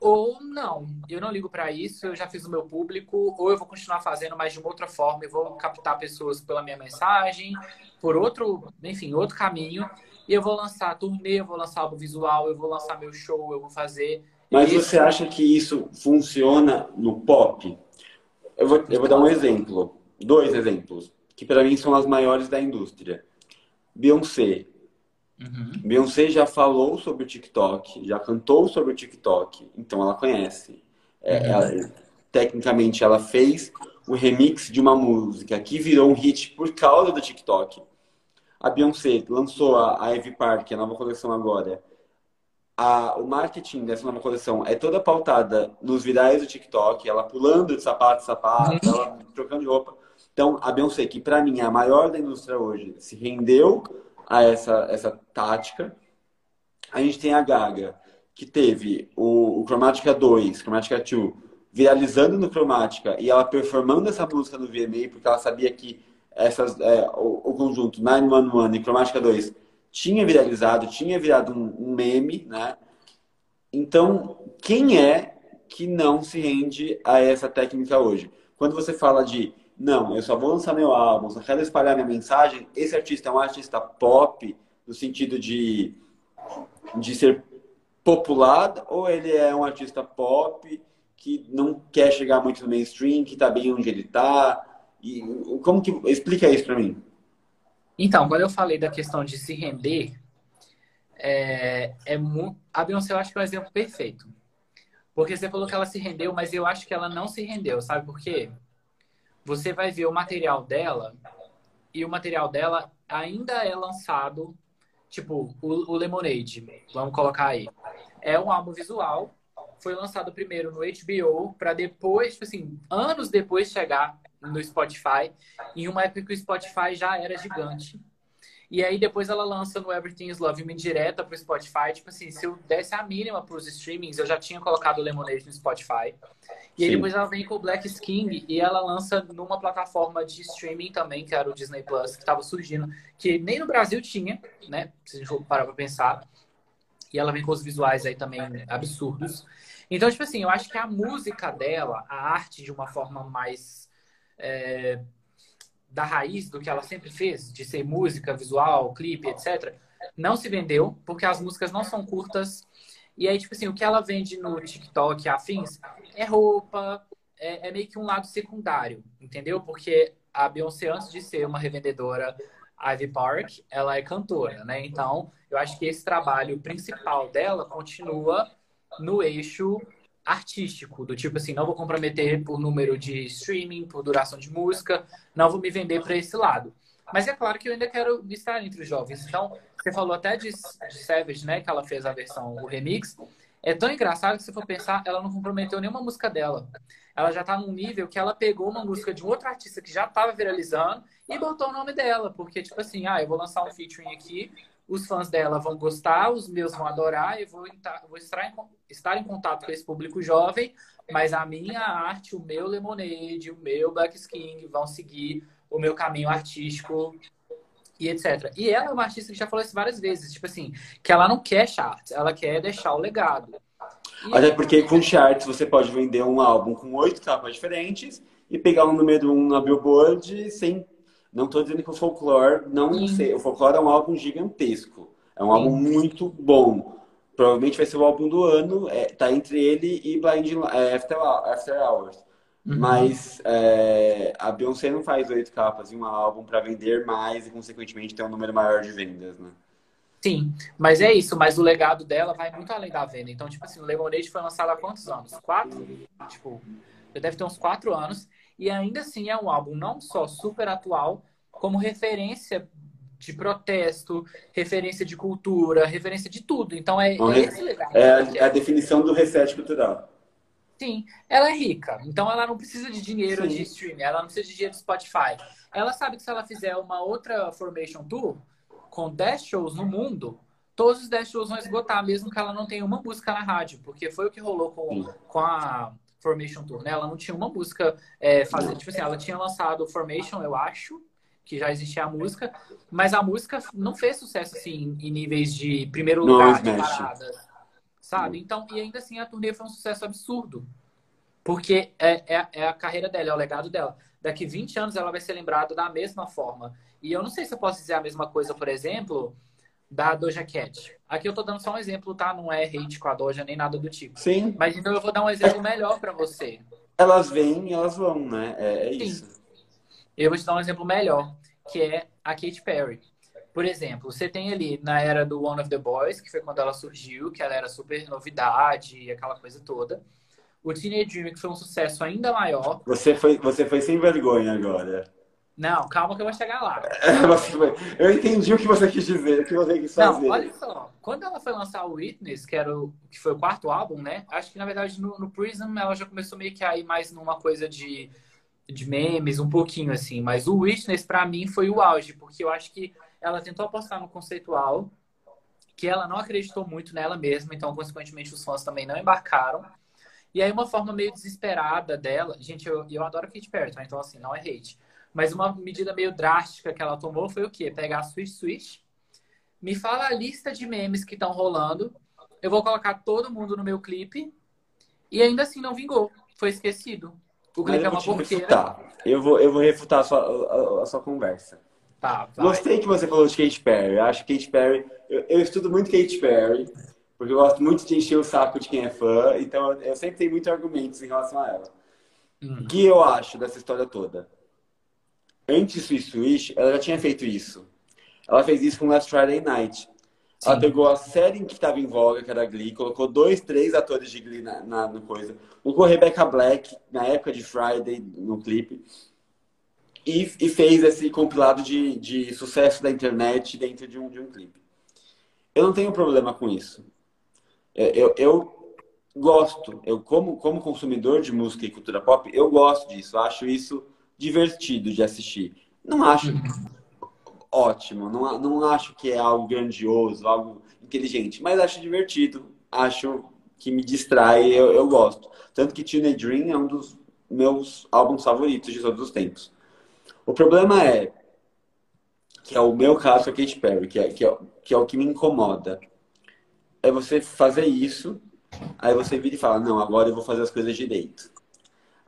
ou não, eu não ligo para isso, eu já fiz o meu público, ou eu vou continuar fazendo, mas de uma outra forma, eu vou captar pessoas pela minha mensagem, por outro, enfim, outro caminho, e eu vou lançar turnê, eu vou lançar álbum visual, eu vou lançar meu show, eu vou fazer. Mas você acha que isso funciona no pop? Eu vou, eu vou dar um exemplo, dois exemplos, que para mim são as maiores da indústria. Beyoncé, Uhum. Beyoncé já falou sobre o TikTok, já cantou sobre o TikTok, então ela conhece. É, uhum. ela, tecnicamente, ela fez o remix de uma música que virou um hit por causa do TikTok. A Beyoncé lançou a, a Ivy Park, a nova coleção agora. A, o marketing dessa nova coleção é toda pautada nos virais do TikTok, ela pulando de sapato em sapato, uhum. ela trocando de roupa. Então, a Beyoncé, que para mim é a maior da indústria hoje, se rendeu a essa, essa tática. A gente tem a Gaga, que teve o, o Chromatica 2, Chromatica 2, viralizando no Chromatica e ela performando essa música no VMA, porque ela sabia que essas, é, o, o, conjunto 911 e Chromatica 2 tinha viralizado, tinha virado um, um meme, né? Então, quem é que não se rende a essa técnica hoje? Quando você fala de não, eu só vou lançar meu álbum, só quero espalhar minha mensagem. Esse artista é um artista pop, no sentido de, de ser popular, ou ele é um artista pop que não quer chegar muito no mainstream, que está bem onde ele está? E como que explica isso para mim? Então, quando eu falei da questão de se render, é, é a Beyoncé eu acho que é um exemplo perfeito. Porque você falou que ela se rendeu, mas eu acho que ela não se rendeu, sabe por quê? você vai ver o material dela e o material dela ainda é lançado, tipo, o, o Lemonade, vamos colocar aí. É um álbum visual, foi lançado primeiro no HBO, para depois, tipo assim, anos depois chegar no Spotify, em uma época que o Spotify já era gigante. E aí depois ela lança no Everything is Love uma indireta pro Spotify. Tipo assim, se eu desse a mínima pros streamings, eu já tinha colocado o Lemonade no Spotify. E aí depois ela vem com o Black Skin e ela lança numa plataforma de streaming também, que era o Disney Plus, que estava surgindo, que nem no Brasil tinha, né? Se a gente parar pra pensar. E ela vem com os visuais aí também absurdos. Então, tipo assim, eu acho que a música dela, a arte de uma forma mais. É da raiz do que ela sempre fez, de ser música, visual, clipe, etc., não se vendeu, porque as músicas não são curtas. E aí, tipo assim, o que ela vende no TikTok afins é roupa, é, é meio que um lado secundário, entendeu? Porque a Beyoncé, antes de ser uma revendedora Ivy Park, ela é cantora, né? Então, eu acho que esse trabalho principal dela continua no eixo artístico, do tipo assim, não vou comprometer por número de streaming, por duração de música, não vou me vender para esse lado. Mas é claro que eu ainda quero estar entre os jovens. Então, você falou até de, de Savage, né, que ela fez a versão, o remix. É tão engraçado que se for pensar, ela não comprometeu nenhuma música dela. Ela já tá num nível que ela pegou uma música de um outro artista que já estava viralizando e botou o nome dela, porque tipo assim, ah, eu vou lançar um featuring aqui, os fãs dela vão gostar, os meus vão adorar, eu vou, vou estar, em, estar em contato com esse público jovem, mas a minha arte, o meu Lemonade, o meu Black Skin vão seguir o meu caminho artístico e etc. E ela é uma artista que já falou isso várias vezes, tipo assim, que ela não quer charts, ela quer deixar o legado. E Até porque com charts você pode vender um álbum com oito capas diferentes e pegar um número um na Billboard sem não estou dizendo que o Folklore não sei. O Folklore é um álbum gigantesco. É um Sim. álbum muito bom. Provavelmente vai ser o álbum do ano. É, tá entre ele e Blind é, After, After Hours. Uhum. Mas é, a Beyoncé não faz oito capas em um álbum para vender mais e, consequentemente, ter um número maior de vendas, né? Sim, mas é isso. Mas o legado dela vai muito além da venda. Então, tipo assim, o Lemonade foi lançado há quantos anos? Quatro? Tipo, deve ter uns quatro anos. E ainda assim é um álbum não só super atual, como referência de protesto, referência de cultura, referência de tudo. Então é, é esse legado. É a, a definição do reset cultural. Sim, ela é rica, então ela não precisa de dinheiro Sim. de streaming, ela não precisa de dinheiro do Spotify. Ela sabe que se ela fizer uma outra Formation Tour com 10 shows no mundo, todos os 10 shows vão esgotar, mesmo que ela não tenha uma música na rádio, porque foi o que rolou com, com a Formation Tour, né? Ela não tinha uma música é, fazendo, tipo assim, ela tinha lançado Formation, eu acho, que já existia a música, mas a música não fez sucesso assim em níveis de primeiro lugar não, de paradas, sabe? Então, e ainda assim a turnê foi um sucesso absurdo. Porque é, é, é, a carreira dela, é o legado dela. Daqui 20 anos ela vai ser lembrada da mesma forma. E eu não sei se eu posso dizer a mesma coisa, por exemplo, da Doja Cat. Aqui eu tô dando só um exemplo, tá? Não é hate com a Doja nem nada do tipo. Sim. Mas então eu vou dar um exemplo melhor para você. Elas vêm e elas vão, né? É, é isso. Eu vou te dar um exemplo melhor, que é a Katy Perry. Por exemplo, você tem ali na era do One of the Boys, que foi quando ela surgiu, que ela era super novidade e aquela coisa toda. O Teenage Dream, que foi um sucesso ainda maior. Você foi, você foi sem vergonha agora. Não, calma que eu vou chegar lá. <laughs> eu entendi o que você quis dizer, o que você quis fazer. Não, olha só. Quando ela foi lançar o Witness, que, era o, que foi o quarto álbum, né? Acho que, na verdade, no, no Prism ela já começou meio que a ir mais numa coisa de, de memes, um pouquinho assim. Mas o Witness, para mim, foi o auge, porque eu acho que ela tentou apostar no conceitual, que ela não acreditou muito nela mesma, então, consequentemente, os fãs também não embarcaram. E aí, uma forma meio desesperada dela... Gente, eu, eu adoro Katy Perry, tá? Então, assim, não é hate mas uma medida meio drástica que ela tomou foi o quê? Pegar a Switch Switch, me fala a lista de memes que estão rolando, eu vou colocar todo mundo no meu clipe, e ainda assim não vingou, foi esquecido. O clipe é uma porqueira. Refutar. Eu vou, eu vou refutar a sua, a, a sua conversa. Tá, Gostei que você falou de Katy Perry. Eu acho que Katy Perry. Eu, eu, estudo muito Katy Perry, porque eu gosto muito de encher o saco de quem é fã, então eu, eu sempre tenho muitos argumentos em relação a ela. Hum. O que eu acho dessa história toda? Antes do Switch, ela já tinha feito isso. Ela fez isso com Last Friday Night. Sim. Ela pegou a série que estava em voga, que era Glee, colocou dois, três atores de Glee na, na, na coisa. Colocou Rebecca Black, na época de Friday, no clipe. e, e fez esse compilado de, de sucesso da internet dentro de um, de um clipe. Eu não tenho problema com isso. É, eu, eu gosto, eu como, como consumidor de música e cultura pop, eu gosto disso, acho isso divertido de assistir. Não acho ótimo, não, não acho que é algo grandioso, algo inteligente, mas acho divertido, acho que me distrai, eu, eu gosto. Tanto que Teenage Dream é um dos meus álbuns favoritos de todos os tempos. O problema é que é o meu caso com a Katy Perry, que é, que, é, que é o que me incomoda. É você fazer isso, aí você vira e fala, não, agora eu vou fazer as coisas direito.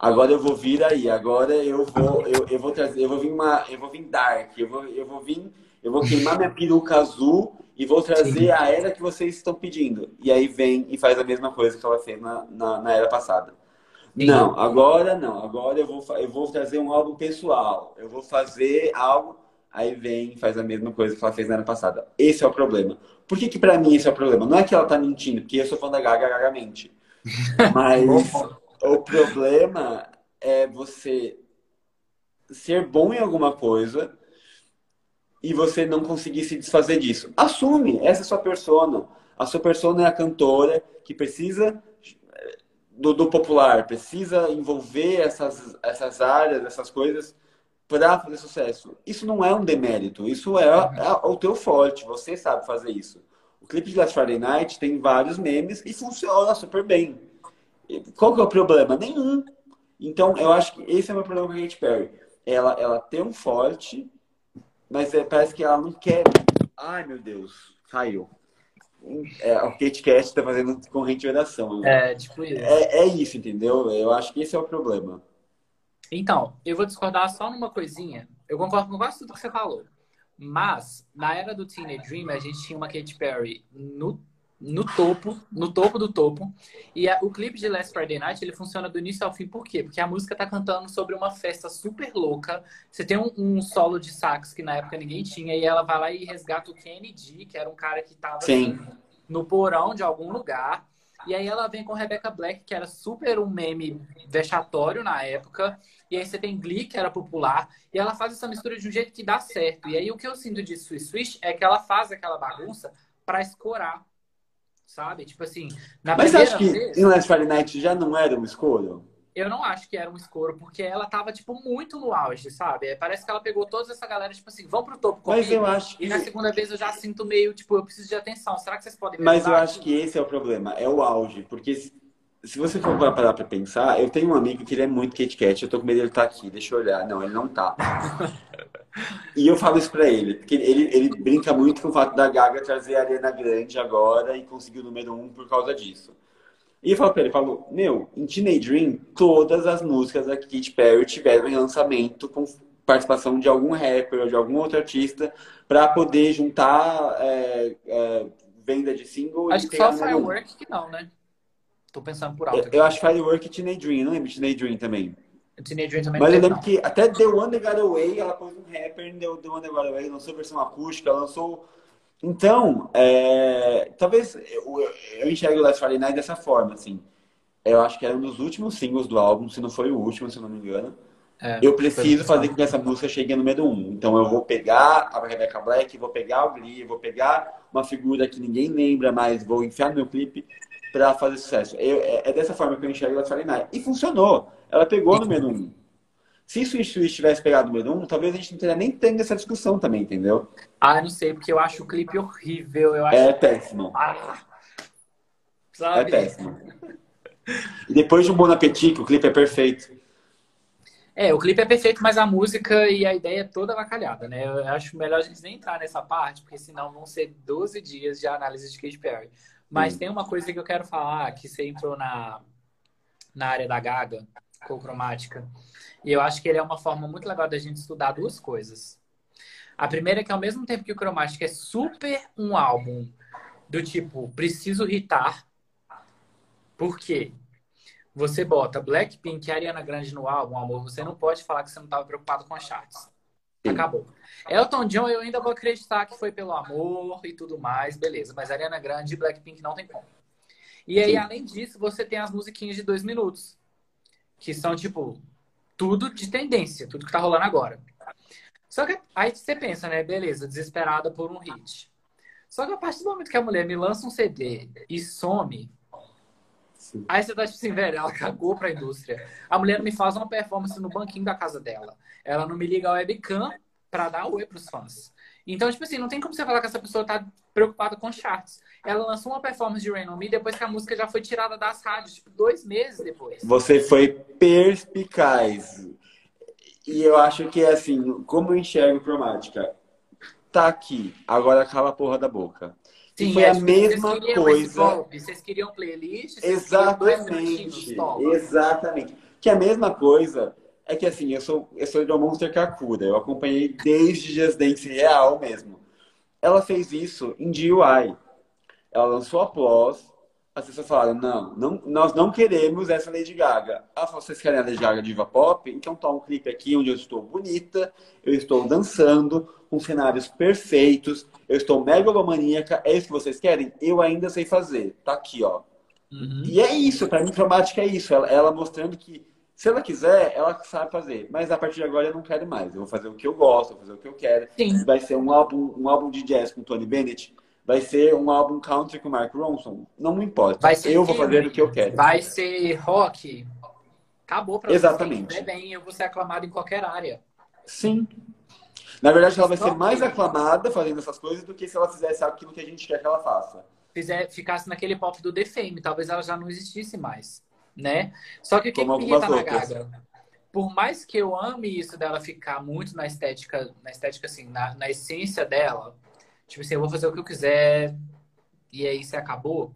Agora eu vou vir aí, agora eu vou, eu, eu vou trazer, eu vou vir uma, eu vou vir dark, eu vou, eu vou vir, eu vou queimar minha peruca azul e vou trazer Sim. a era que vocês estão pedindo. E aí vem e faz a mesma coisa que ela fez na, na, na era passada. Sim. Não, agora não. Agora eu vou, eu vou trazer um álbum pessoal. Eu vou fazer algo. Aí vem e faz a mesma coisa que ela fez na ano passada. Esse é o problema. Por que, que pra mim esse é o problema? Não é que ela tá mentindo, porque eu sou fã da Gaga, Gaga mente. <laughs> Mas o problema é você ser bom em alguma coisa e você não conseguir se desfazer disso. Assume, essa é a sua persona. A sua persona é a cantora que precisa do, do popular, precisa envolver essas, essas áreas, essas coisas para fazer sucesso. Isso não é um demérito, isso é, é, o teu forte, você sabe fazer isso. O clipe de Last Friday Night tem vários memes e funciona super bem. Qual que é o problema? Nenhum. Então, eu acho que esse é o meu problema com a Katy Perry. Ela, ela tem um forte, mas é, parece que ela não quer. Ai, meu Deus, caiu. É, o Kate Kat está fazendo corrente de oração. Né? É, tipo isso. É, é isso, entendeu? Eu acho que esse é o problema. Então, eu vou discordar só numa coisinha. Eu concordo com quase tudo que você falou. Mas, na era do Teenage Dream, a gente tinha uma Katy Perry no, no topo, no topo do topo. E a, o clipe de Last Friday Night, ele funciona do início ao fim. Por quê? Porque a música tá cantando sobre uma festa super louca. Você tem um, um solo de sax que na época ninguém tinha. E ela vai lá e resgata o Kennedy, que era um cara que tava assim, no porão de algum lugar. E aí ela vem com Rebecca Black, que era super um meme vexatório na época. E aí você tem Glee, que era popular. E ela faz essa mistura de um jeito que dá certo. E aí o que eu sinto de Swiss Swish é que ela faz aquela bagunça para escorar. Sabe? Tipo assim, na Mas acho que vez... em Last Friday Night já não era uma escolha? eu não acho que era um escuro, porque ela tava, tipo, muito no auge, sabe? É, parece que ela pegou toda essa galera, tipo assim, vão pro topo comigo. Mas eu acho que... E na segunda vez eu já sinto meio, tipo, eu preciso de atenção. Será que vocês podem me Mas eu acho que esse é o problema, é o auge. Porque se, você for parar pra pensar, eu tenho um amigo que ele é muito Kit Kat, eu tô com medo de ele estar tá aqui, deixa eu olhar. Não, ele não tá. <laughs> <laughs> e eu falo isso pra ele, porque ele, ele brinca muito com o fato da Gaga trazer a Arena Grande agora e conseguir o número um por causa disso. E eu falo pra ele, falou, meu, em Teenage Dream, todas as músicas da Katy Perry tiveram lançamento com participação de algum rapper ou de algum outro artista para poder juntar é, é, venda de single. Acho que só Firework que não, né? Tô pensando por alto. Aqui. Eu acho Firework e Teenage Dream, não lembro de Teenage Dream também. Teenage Dream também Mas eu lembro não. que até The One That Got Away, ela pôs um rapper em The One That Got Away, lançou versão acústica, lançou então, é, talvez eu, eu enxergue o Last Friday Night dessa forma, assim. Eu acho que era um dos últimos singles do álbum, se não foi o último, se não me engano. É, eu preciso fazer com que essa música chegue no número um. Então eu vou pegar a Rebecca Black, vou pegar o Glee, vou pegar uma figura que ninguém lembra, mas vou enfiar no meu clipe para fazer sucesso. Eu, é, é, dessa forma que eu enxergo o Last Friday Night. E funcionou. Ela pegou no número um. Se Switch Switch tivesse pegado o número 1, talvez a gente não teria nem tendo essa discussão também, entendeu? Ah, não sei, porque eu acho o clipe horrível. Eu acho... É péssimo. Ah, é péssimo. E depois de um Bon Appetit, que o clipe é perfeito. É, o clipe é perfeito, mas a música e a ideia é toda avacalhada, né? Eu acho melhor a gente nem entrar nessa parte, porque senão vão ser 12 dias de análise de Katy Perry. Mas hum. tem uma coisa que eu quero falar, que você entrou na, na área da Gaga, com cromática. E eu acho que ele é uma forma muito legal da gente estudar duas coisas. A primeira é que ao mesmo tempo que o Chromatic é super um álbum do tipo preciso hitar, por quê? Você bota Blackpink e Ariana Grande no álbum, amor, você não pode falar que você não estava preocupado com as charts. Acabou. Elton John eu ainda vou acreditar que foi pelo amor e tudo mais, beleza. Mas Ariana Grande e Blackpink não tem como. E aí, além disso, você tem as musiquinhas de dois minutos. Que são, tipo, tudo de tendência, tudo que tá rolando agora. Só que aí você pensa, né? Beleza, desesperada por um hit. Só que a partir do momento que a mulher me lança um CD e some, Sim. aí você tá tipo assim, velho, ela cagou pra indústria. A mulher não me faz uma performance no banquinho da casa dela. Ela não me liga a webcam pra dar oi pros fãs. Então, tipo assim, não tem como você falar que essa pessoa tá preocupada com charts. Ela lançou uma performance de Rain On Me depois que a música já foi tirada das rádios, tipo, dois meses depois. Você foi perspicaz. E eu acho que, assim, como eu enxergo cromática, tá aqui, agora cala a porra da boca. Sim, foi é, a tipo, mesma vocês coisa. vocês queriam playlist? Vocês exatamente. Queriam exatamente. Que é a mesma coisa é que assim, eu sou, eu sou de Monster Kakura, eu acompanhei desde Just Dance Real mesmo. Ela fez isso em DIY. Ela lançou a Plus, as pessoas falaram, não, não, nós não queremos essa Lady Gaga. Falou, vocês querem a Lady Gaga diva pop? Então toma um clipe aqui onde eu estou bonita, eu estou dançando, com cenários perfeitos, eu estou megalomaníaca, é isso que vocês querem? Eu ainda sei fazer. Tá aqui, ó. Uhum. E é isso, pra mim, cromática é isso. Ela, ela mostrando que se ela quiser, ela sabe fazer. Mas a partir de agora eu não quero mais. Eu vou fazer o que eu gosto, vou fazer o que eu quero. Sim. Vai ser um álbum, um álbum de jazz com Tony Bennett. Vai ser um álbum country com Mark Ronson. Não me importa. Vai ser eu filme. vou fazer o que eu quero. Vai ser rock. Acabou pra Exatamente. você. bem, eu vou ser aclamado em qualquer área. Sim. Na verdade, ela vai ser mais aclamada fazendo essas coisas do que se ela fizesse aquilo que a gente quer que ela faça. Fizer, ficasse naquele pop do The Fame, talvez ela já não existisse mais né? Só que o que, que me irrita na Gaga? Por mais que eu ame isso dela ficar muito na estética, na estética assim, na, na essência dela, tipo assim, eu vou fazer o que eu quiser e aí se acabou,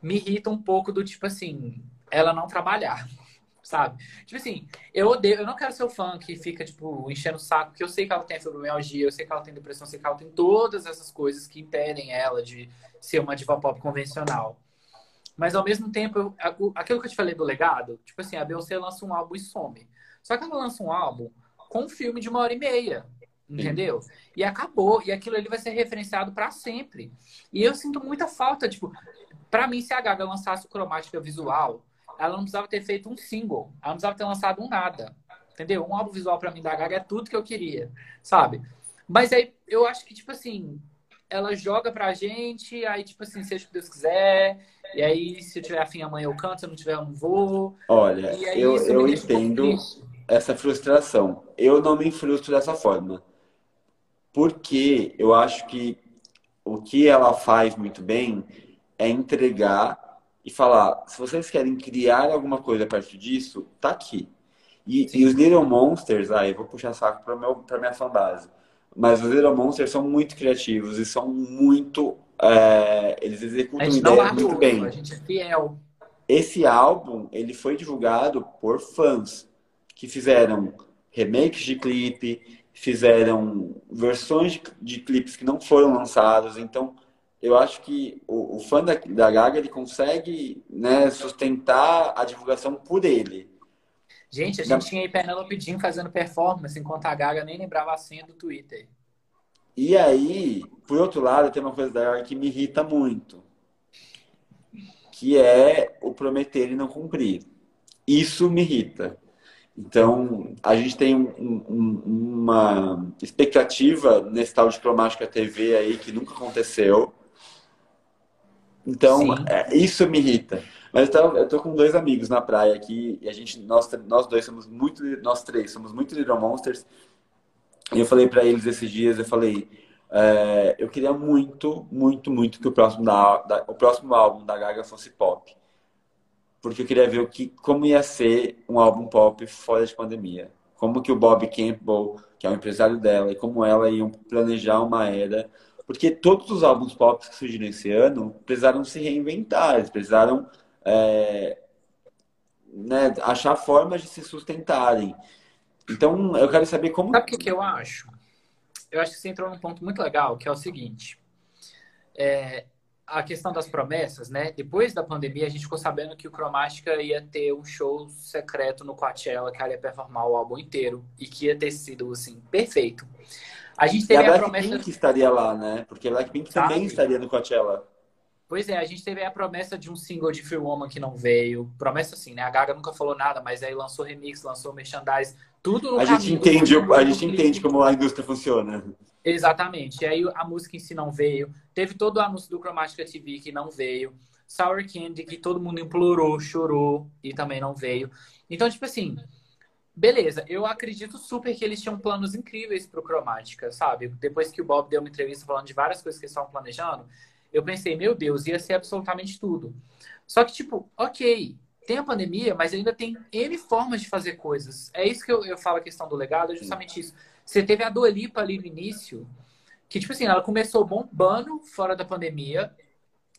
me irrita um pouco do tipo assim, ela não trabalhar <laughs> sabe? Tipo assim, eu odeio, eu não quero ser o fã que fica, tipo, enchendo o saco, porque eu sei que ela tem fibromialgia, eu sei que ela tem depressão, eu sei que ela tem todas essas coisas que impedem ela de ser uma diva pop convencional. Mas ao mesmo tempo, eu, aquilo que eu te falei do legado, tipo assim, a Beyoncé lança um álbum e some. Só que ela lança um álbum com um filme de uma hora e meia. Entendeu? Sim. E acabou. E aquilo ali vai ser referenciado para sempre. E eu sinto muita falta, tipo, para mim, se a Gaga lançasse cromática visual, ela não precisava ter feito um single. Ela não precisava ter lançado um nada. Entendeu? Um álbum visual para mim da Gaga é tudo que eu queria, sabe? Mas aí eu acho que, tipo assim, ela joga pra gente, aí, tipo assim, seja o que Deus quiser. E aí, se eu tiver afim amanhã eu canto, se eu não tiver, eu não vou. Olha, aí, eu, eu entendo um essa frustração. Eu não me frustro dessa forma. Porque eu acho que o que ela faz muito bem é entregar e falar: se vocês querem criar alguma coisa a partir disso, tá aqui. E, e os Little Monsters, aí, ah, eu vou puxar saco para minha fanbase. Mas os Little Monsters são muito criativos e são muito. É, eles executam ideias muito bem. A gente é fiel. Esse álbum ele foi divulgado por fãs que fizeram remakes de clipe, fizeram versões de, de clipes que não foram lançados. Então, eu acho que o, o fã da, da Gaga ele consegue né, sustentar a divulgação por ele. Gente, a gente tinha aí Penelope Jean fazendo performance, enquanto a Gaga nem lembrava a senha do Twitter. E aí, por outro lado, tem uma coisa da Gaga que me irrita muito. Que é o prometer e não cumprir. Isso me irrita. Então, a gente tem um, um, uma expectativa nesse tal de cromática TV aí que nunca aconteceu. Então, é, isso me irrita. Mas tô, eu tô, com dois amigos na praia aqui e a gente, nós, nós dois somos muito, nós três somos muito Little Monsters. E eu falei para eles esses dias, eu falei, é, eu queria muito, muito, muito que o próximo, da, da, o próximo álbum da Gaga fosse pop. Porque eu queria ver o que, como ia ser um álbum pop fora de pandemia. Como que o Bob Campbell, que é o empresário dela, e como ela iam planejar uma era porque todos os álbuns pop que surgiram esse ano precisaram se reinventar, eles precisaram é, né, achar formas de se sustentarem. Então, eu quero saber como. Sabe o que, eu acho? Eu acho que você entrou num ponto muito legal, que é o seguinte. É, a questão das promessas, né? Depois da pandemia, a gente ficou sabendo que o Cromática ia ter um show secreto no Coachella, que ela ia performar o álbum inteiro e que ia ter sido, assim, perfeito. A gente teve e a, a promessa. Blackpink estaria lá, né? Porque Blackpink também estaria no Coachella. Pois é, a gente teve a promessa de um single de Free Woman que não veio. Promessa assim, né? A Gaga nunca falou nada, mas aí lançou remix, lançou merchandise, tudo no A gente entende, a gente entende como a indústria funciona. Exatamente. E aí a música em si não veio. Teve todo o anúncio do Chromatica TV que não veio. Sour Candy, que todo mundo implorou, chorou e também não veio. Então, tipo assim, beleza, eu acredito super que eles tinham planos incríveis pro Chromatica, sabe? Depois que o Bob deu uma entrevista falando de várias coisas que eles estavam planejando, eu pensei, meu Deus, ia ser absolutamente tudo. Só que, tipo, ok, tem a pandemia, mas ainda tem N formas de fazer coisas. É isso que eu, eu falo a questão do legado, é justamente isso. Você teve a Dua Lipa ali no início, que, tipo assim, ela começou bombando fora da pandemia,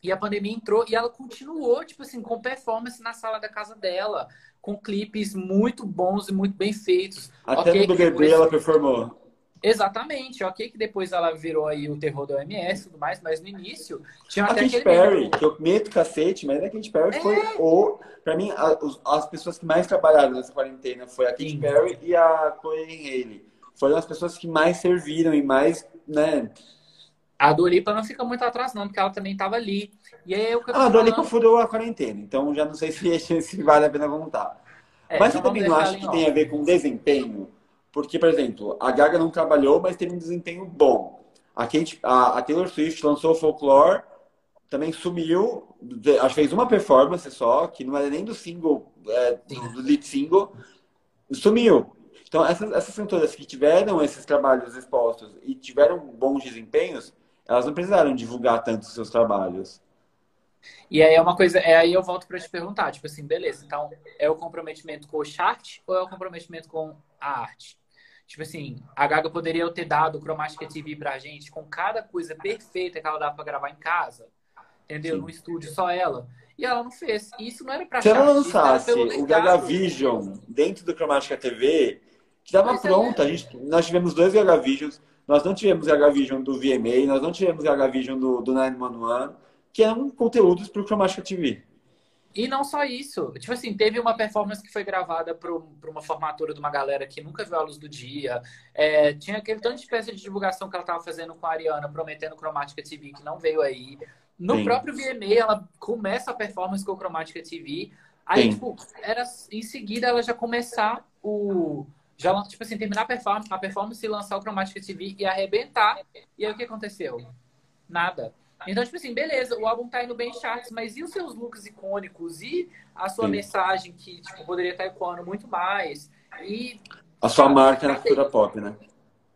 e a pandemia entrou e ela continuou, tipo assim, com performance na sala da casa dela, com clipes muito bons e muito bem feitos. Até okay, no BBB ela performou. Exatamente, ok que depois ela virou aí o terror da OMS e tudo mais, mas no início tinha a até Katy Perry, que eu meto cacete, mas a Katy Perry é. foi o... Pra mim, a, as pessoas que mais trabalharam nessa quarentena foi a Katy Sim. Perry e a Chloe Haley. Foram as pessoas que mais serviram e mais, né... A Dolipa não fica muito atrás, não, porque ela também estava ali. E aí eu ah, a Dolipa furou a quarentena, então já não sei <laughs> se, se vale a pena contar. É, mas então você também não acha que tem a ver com desempenho? Porque, por exemplo, a Gaga não trabalhou, mas teve um desempenho bom. A, Kate, a, a Taylor Swift lançou o Folklore, também sumiu, acho que fez uma performance só, que não era nem do single, é, do lead single, sumiu. Então, essas, essas cantoras que tiveram esses trabalhos expostos e tiveram bons desempenhos, elas não precisaram divulgar tanto seus trabalhos. E aí é uma coisa, é aí eu volto para te perguntar, tipo assim, beleza, então é o comprometimento com o chart ou é o comprometimento com a arte? Tipo assim, a Gaga poderia ter dado o Chromatica TV pra gente com cada coisa perfeita que ela dava para gravar em casa, entendeu? Sim. No estúdio, só ela. E ela não fez. Isso não era pra Se ela lançasse o Gaga Vision dentro do Chromatica TV, que estava é. pronta, é... a gente, nós tivemos dois Gaga Visions, nós não tivemos Gaga Vision do VMA, nós não tivemos Gaga Vision do, do 911, que eram conteúdos para o Chromatica TV. E não só isso. Tipo assim, teve uma performance que foi gravada para uma formatura de uma galera que nunca viu a luz do dia. É, tinha aquele tanto de peça de divulgação que ela estava fazendo com a Ariana, prometendo Chromatica TV, que não veio aí. No Sim. próprio VMA, ela começa a performance com o Chromatica TV. Aí, Sim. tipo, era em seguida ela já começar o. Já, tipo assim, terminar a performance, a performance e lançar o Chromatica TV e arrebentar. E aí o que aconteceu? Nada. Então, tipo assim, beleza, o álbum tá indo bem charts, mas e os seus looks icônicos? E a sua Sim. mensagem que tipo, poderia estar ecoando muito mais? E. A sua marca na cultura pop, né?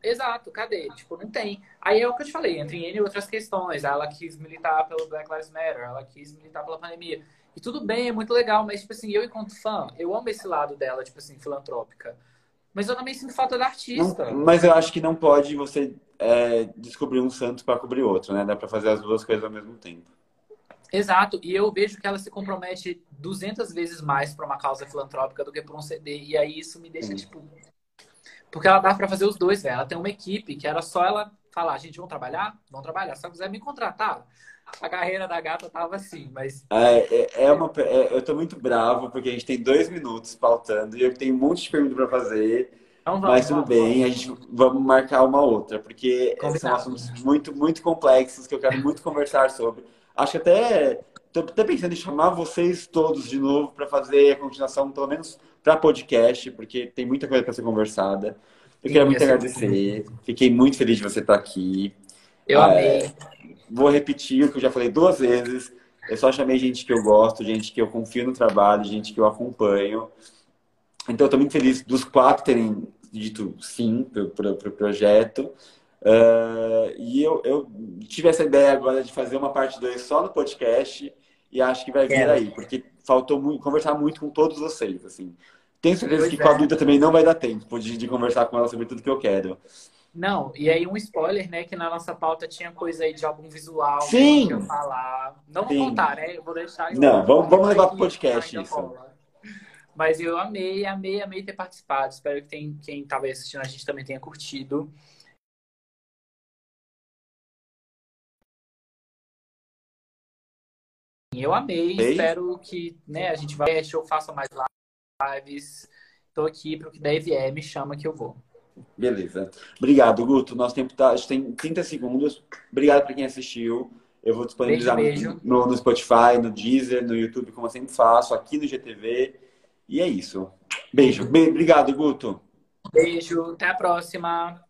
Exato, cadê? Tipo, não tem. Aí é o que eu te falei, entre N outras questões. Ela quis militar pelo Black Lives Matter, ela quis militar pela pandemia. E tudo bem, é muito legal, mas, tipo assim, eu enquanto fã, eu amo esse lado dela, tipo assim, filantrópica. Mas eu também sinto falta da artista. Não, mas eu acho que não pode você é, descobrir um santo para cobrir outro, né? Dá para fazer as duas coisas ao mesmo tempo. Exato, e eu vejo que ela se compromete 200 vezes mais para uma causa filantrópica do que por um CD, e aí isso me deixa, Sim. tipo. Porque ela dá para fazer os dois, velho. Ela tem uma equipe que era só ela falar: gente, vamos trabalhar? Vamos trabalhar. Se ela quiser me contratar, a carreira da gata tava assim, mas. É, é, é uma, é, eu tô muito bravo porque a gente tem dois minutos pautando e eu tenho um monte de perguntas para fazer. Então vamos, mas tudo vamos, bem, vamos. a gente vamos marcar uma outra, porque Combinado. são assuntos muito, muito complexos que eu quero muito conversar sobre. Acho que até tô até pensando em chamar vocês todos de novo para fazer a continuação, pelo menos para podcast, porque tem muita coisa para ser conversada. Eu quero muito agradecer. Fiquei muito feliz de você estar aqui. Eu é, amei. Vou repetir o que eu já falei duas vezes. Eu só chamei gente que eu gosto, gente que eu confio no trabalho, gente que eu acompanho. Então, estou muito feliz dos quatro terem dito sim para o pro projeto. Uh, e eu, eu, tive essa ideia agora de fazer uma parte 2 só no podcast e acho que vai vir é. aí, porque faltou muito, conversar muito com todos vocês. Assim. Tenho certeza pois que é. com a Duda também não vai dar tempo de, de conversar com ela sobre tudo que eu quero. Não, e aí um spoiler, né? Que na nossa pauta tinha coisa aí de algum visual Sim. que eu falar. Não vou contar, né? Eu vou deixar. Não, vamos, vamos levar pro podcast isso. Mas eu amei, amei, amei ter participado. Espero que tem, quem estava assistindo a gente também tenha curtido. Eu amei, Ei. espero que né, a gente vai, eu faça mais lives. Estou aqui para o que der vier, me chama que eu vou. Beleza. Obrigado, Guto. Nosso tempo tá. A gente tem 30 segundos. Obrigado para quem assistiu. Eu vou disponibilizar Beijo, beijo. No, no Spotify, no Deezer, no YouTube, como eu sempre faço, aqui no GTV. E é isso. Beijo. Obrigado, Guto. Beijo. Até a próxima.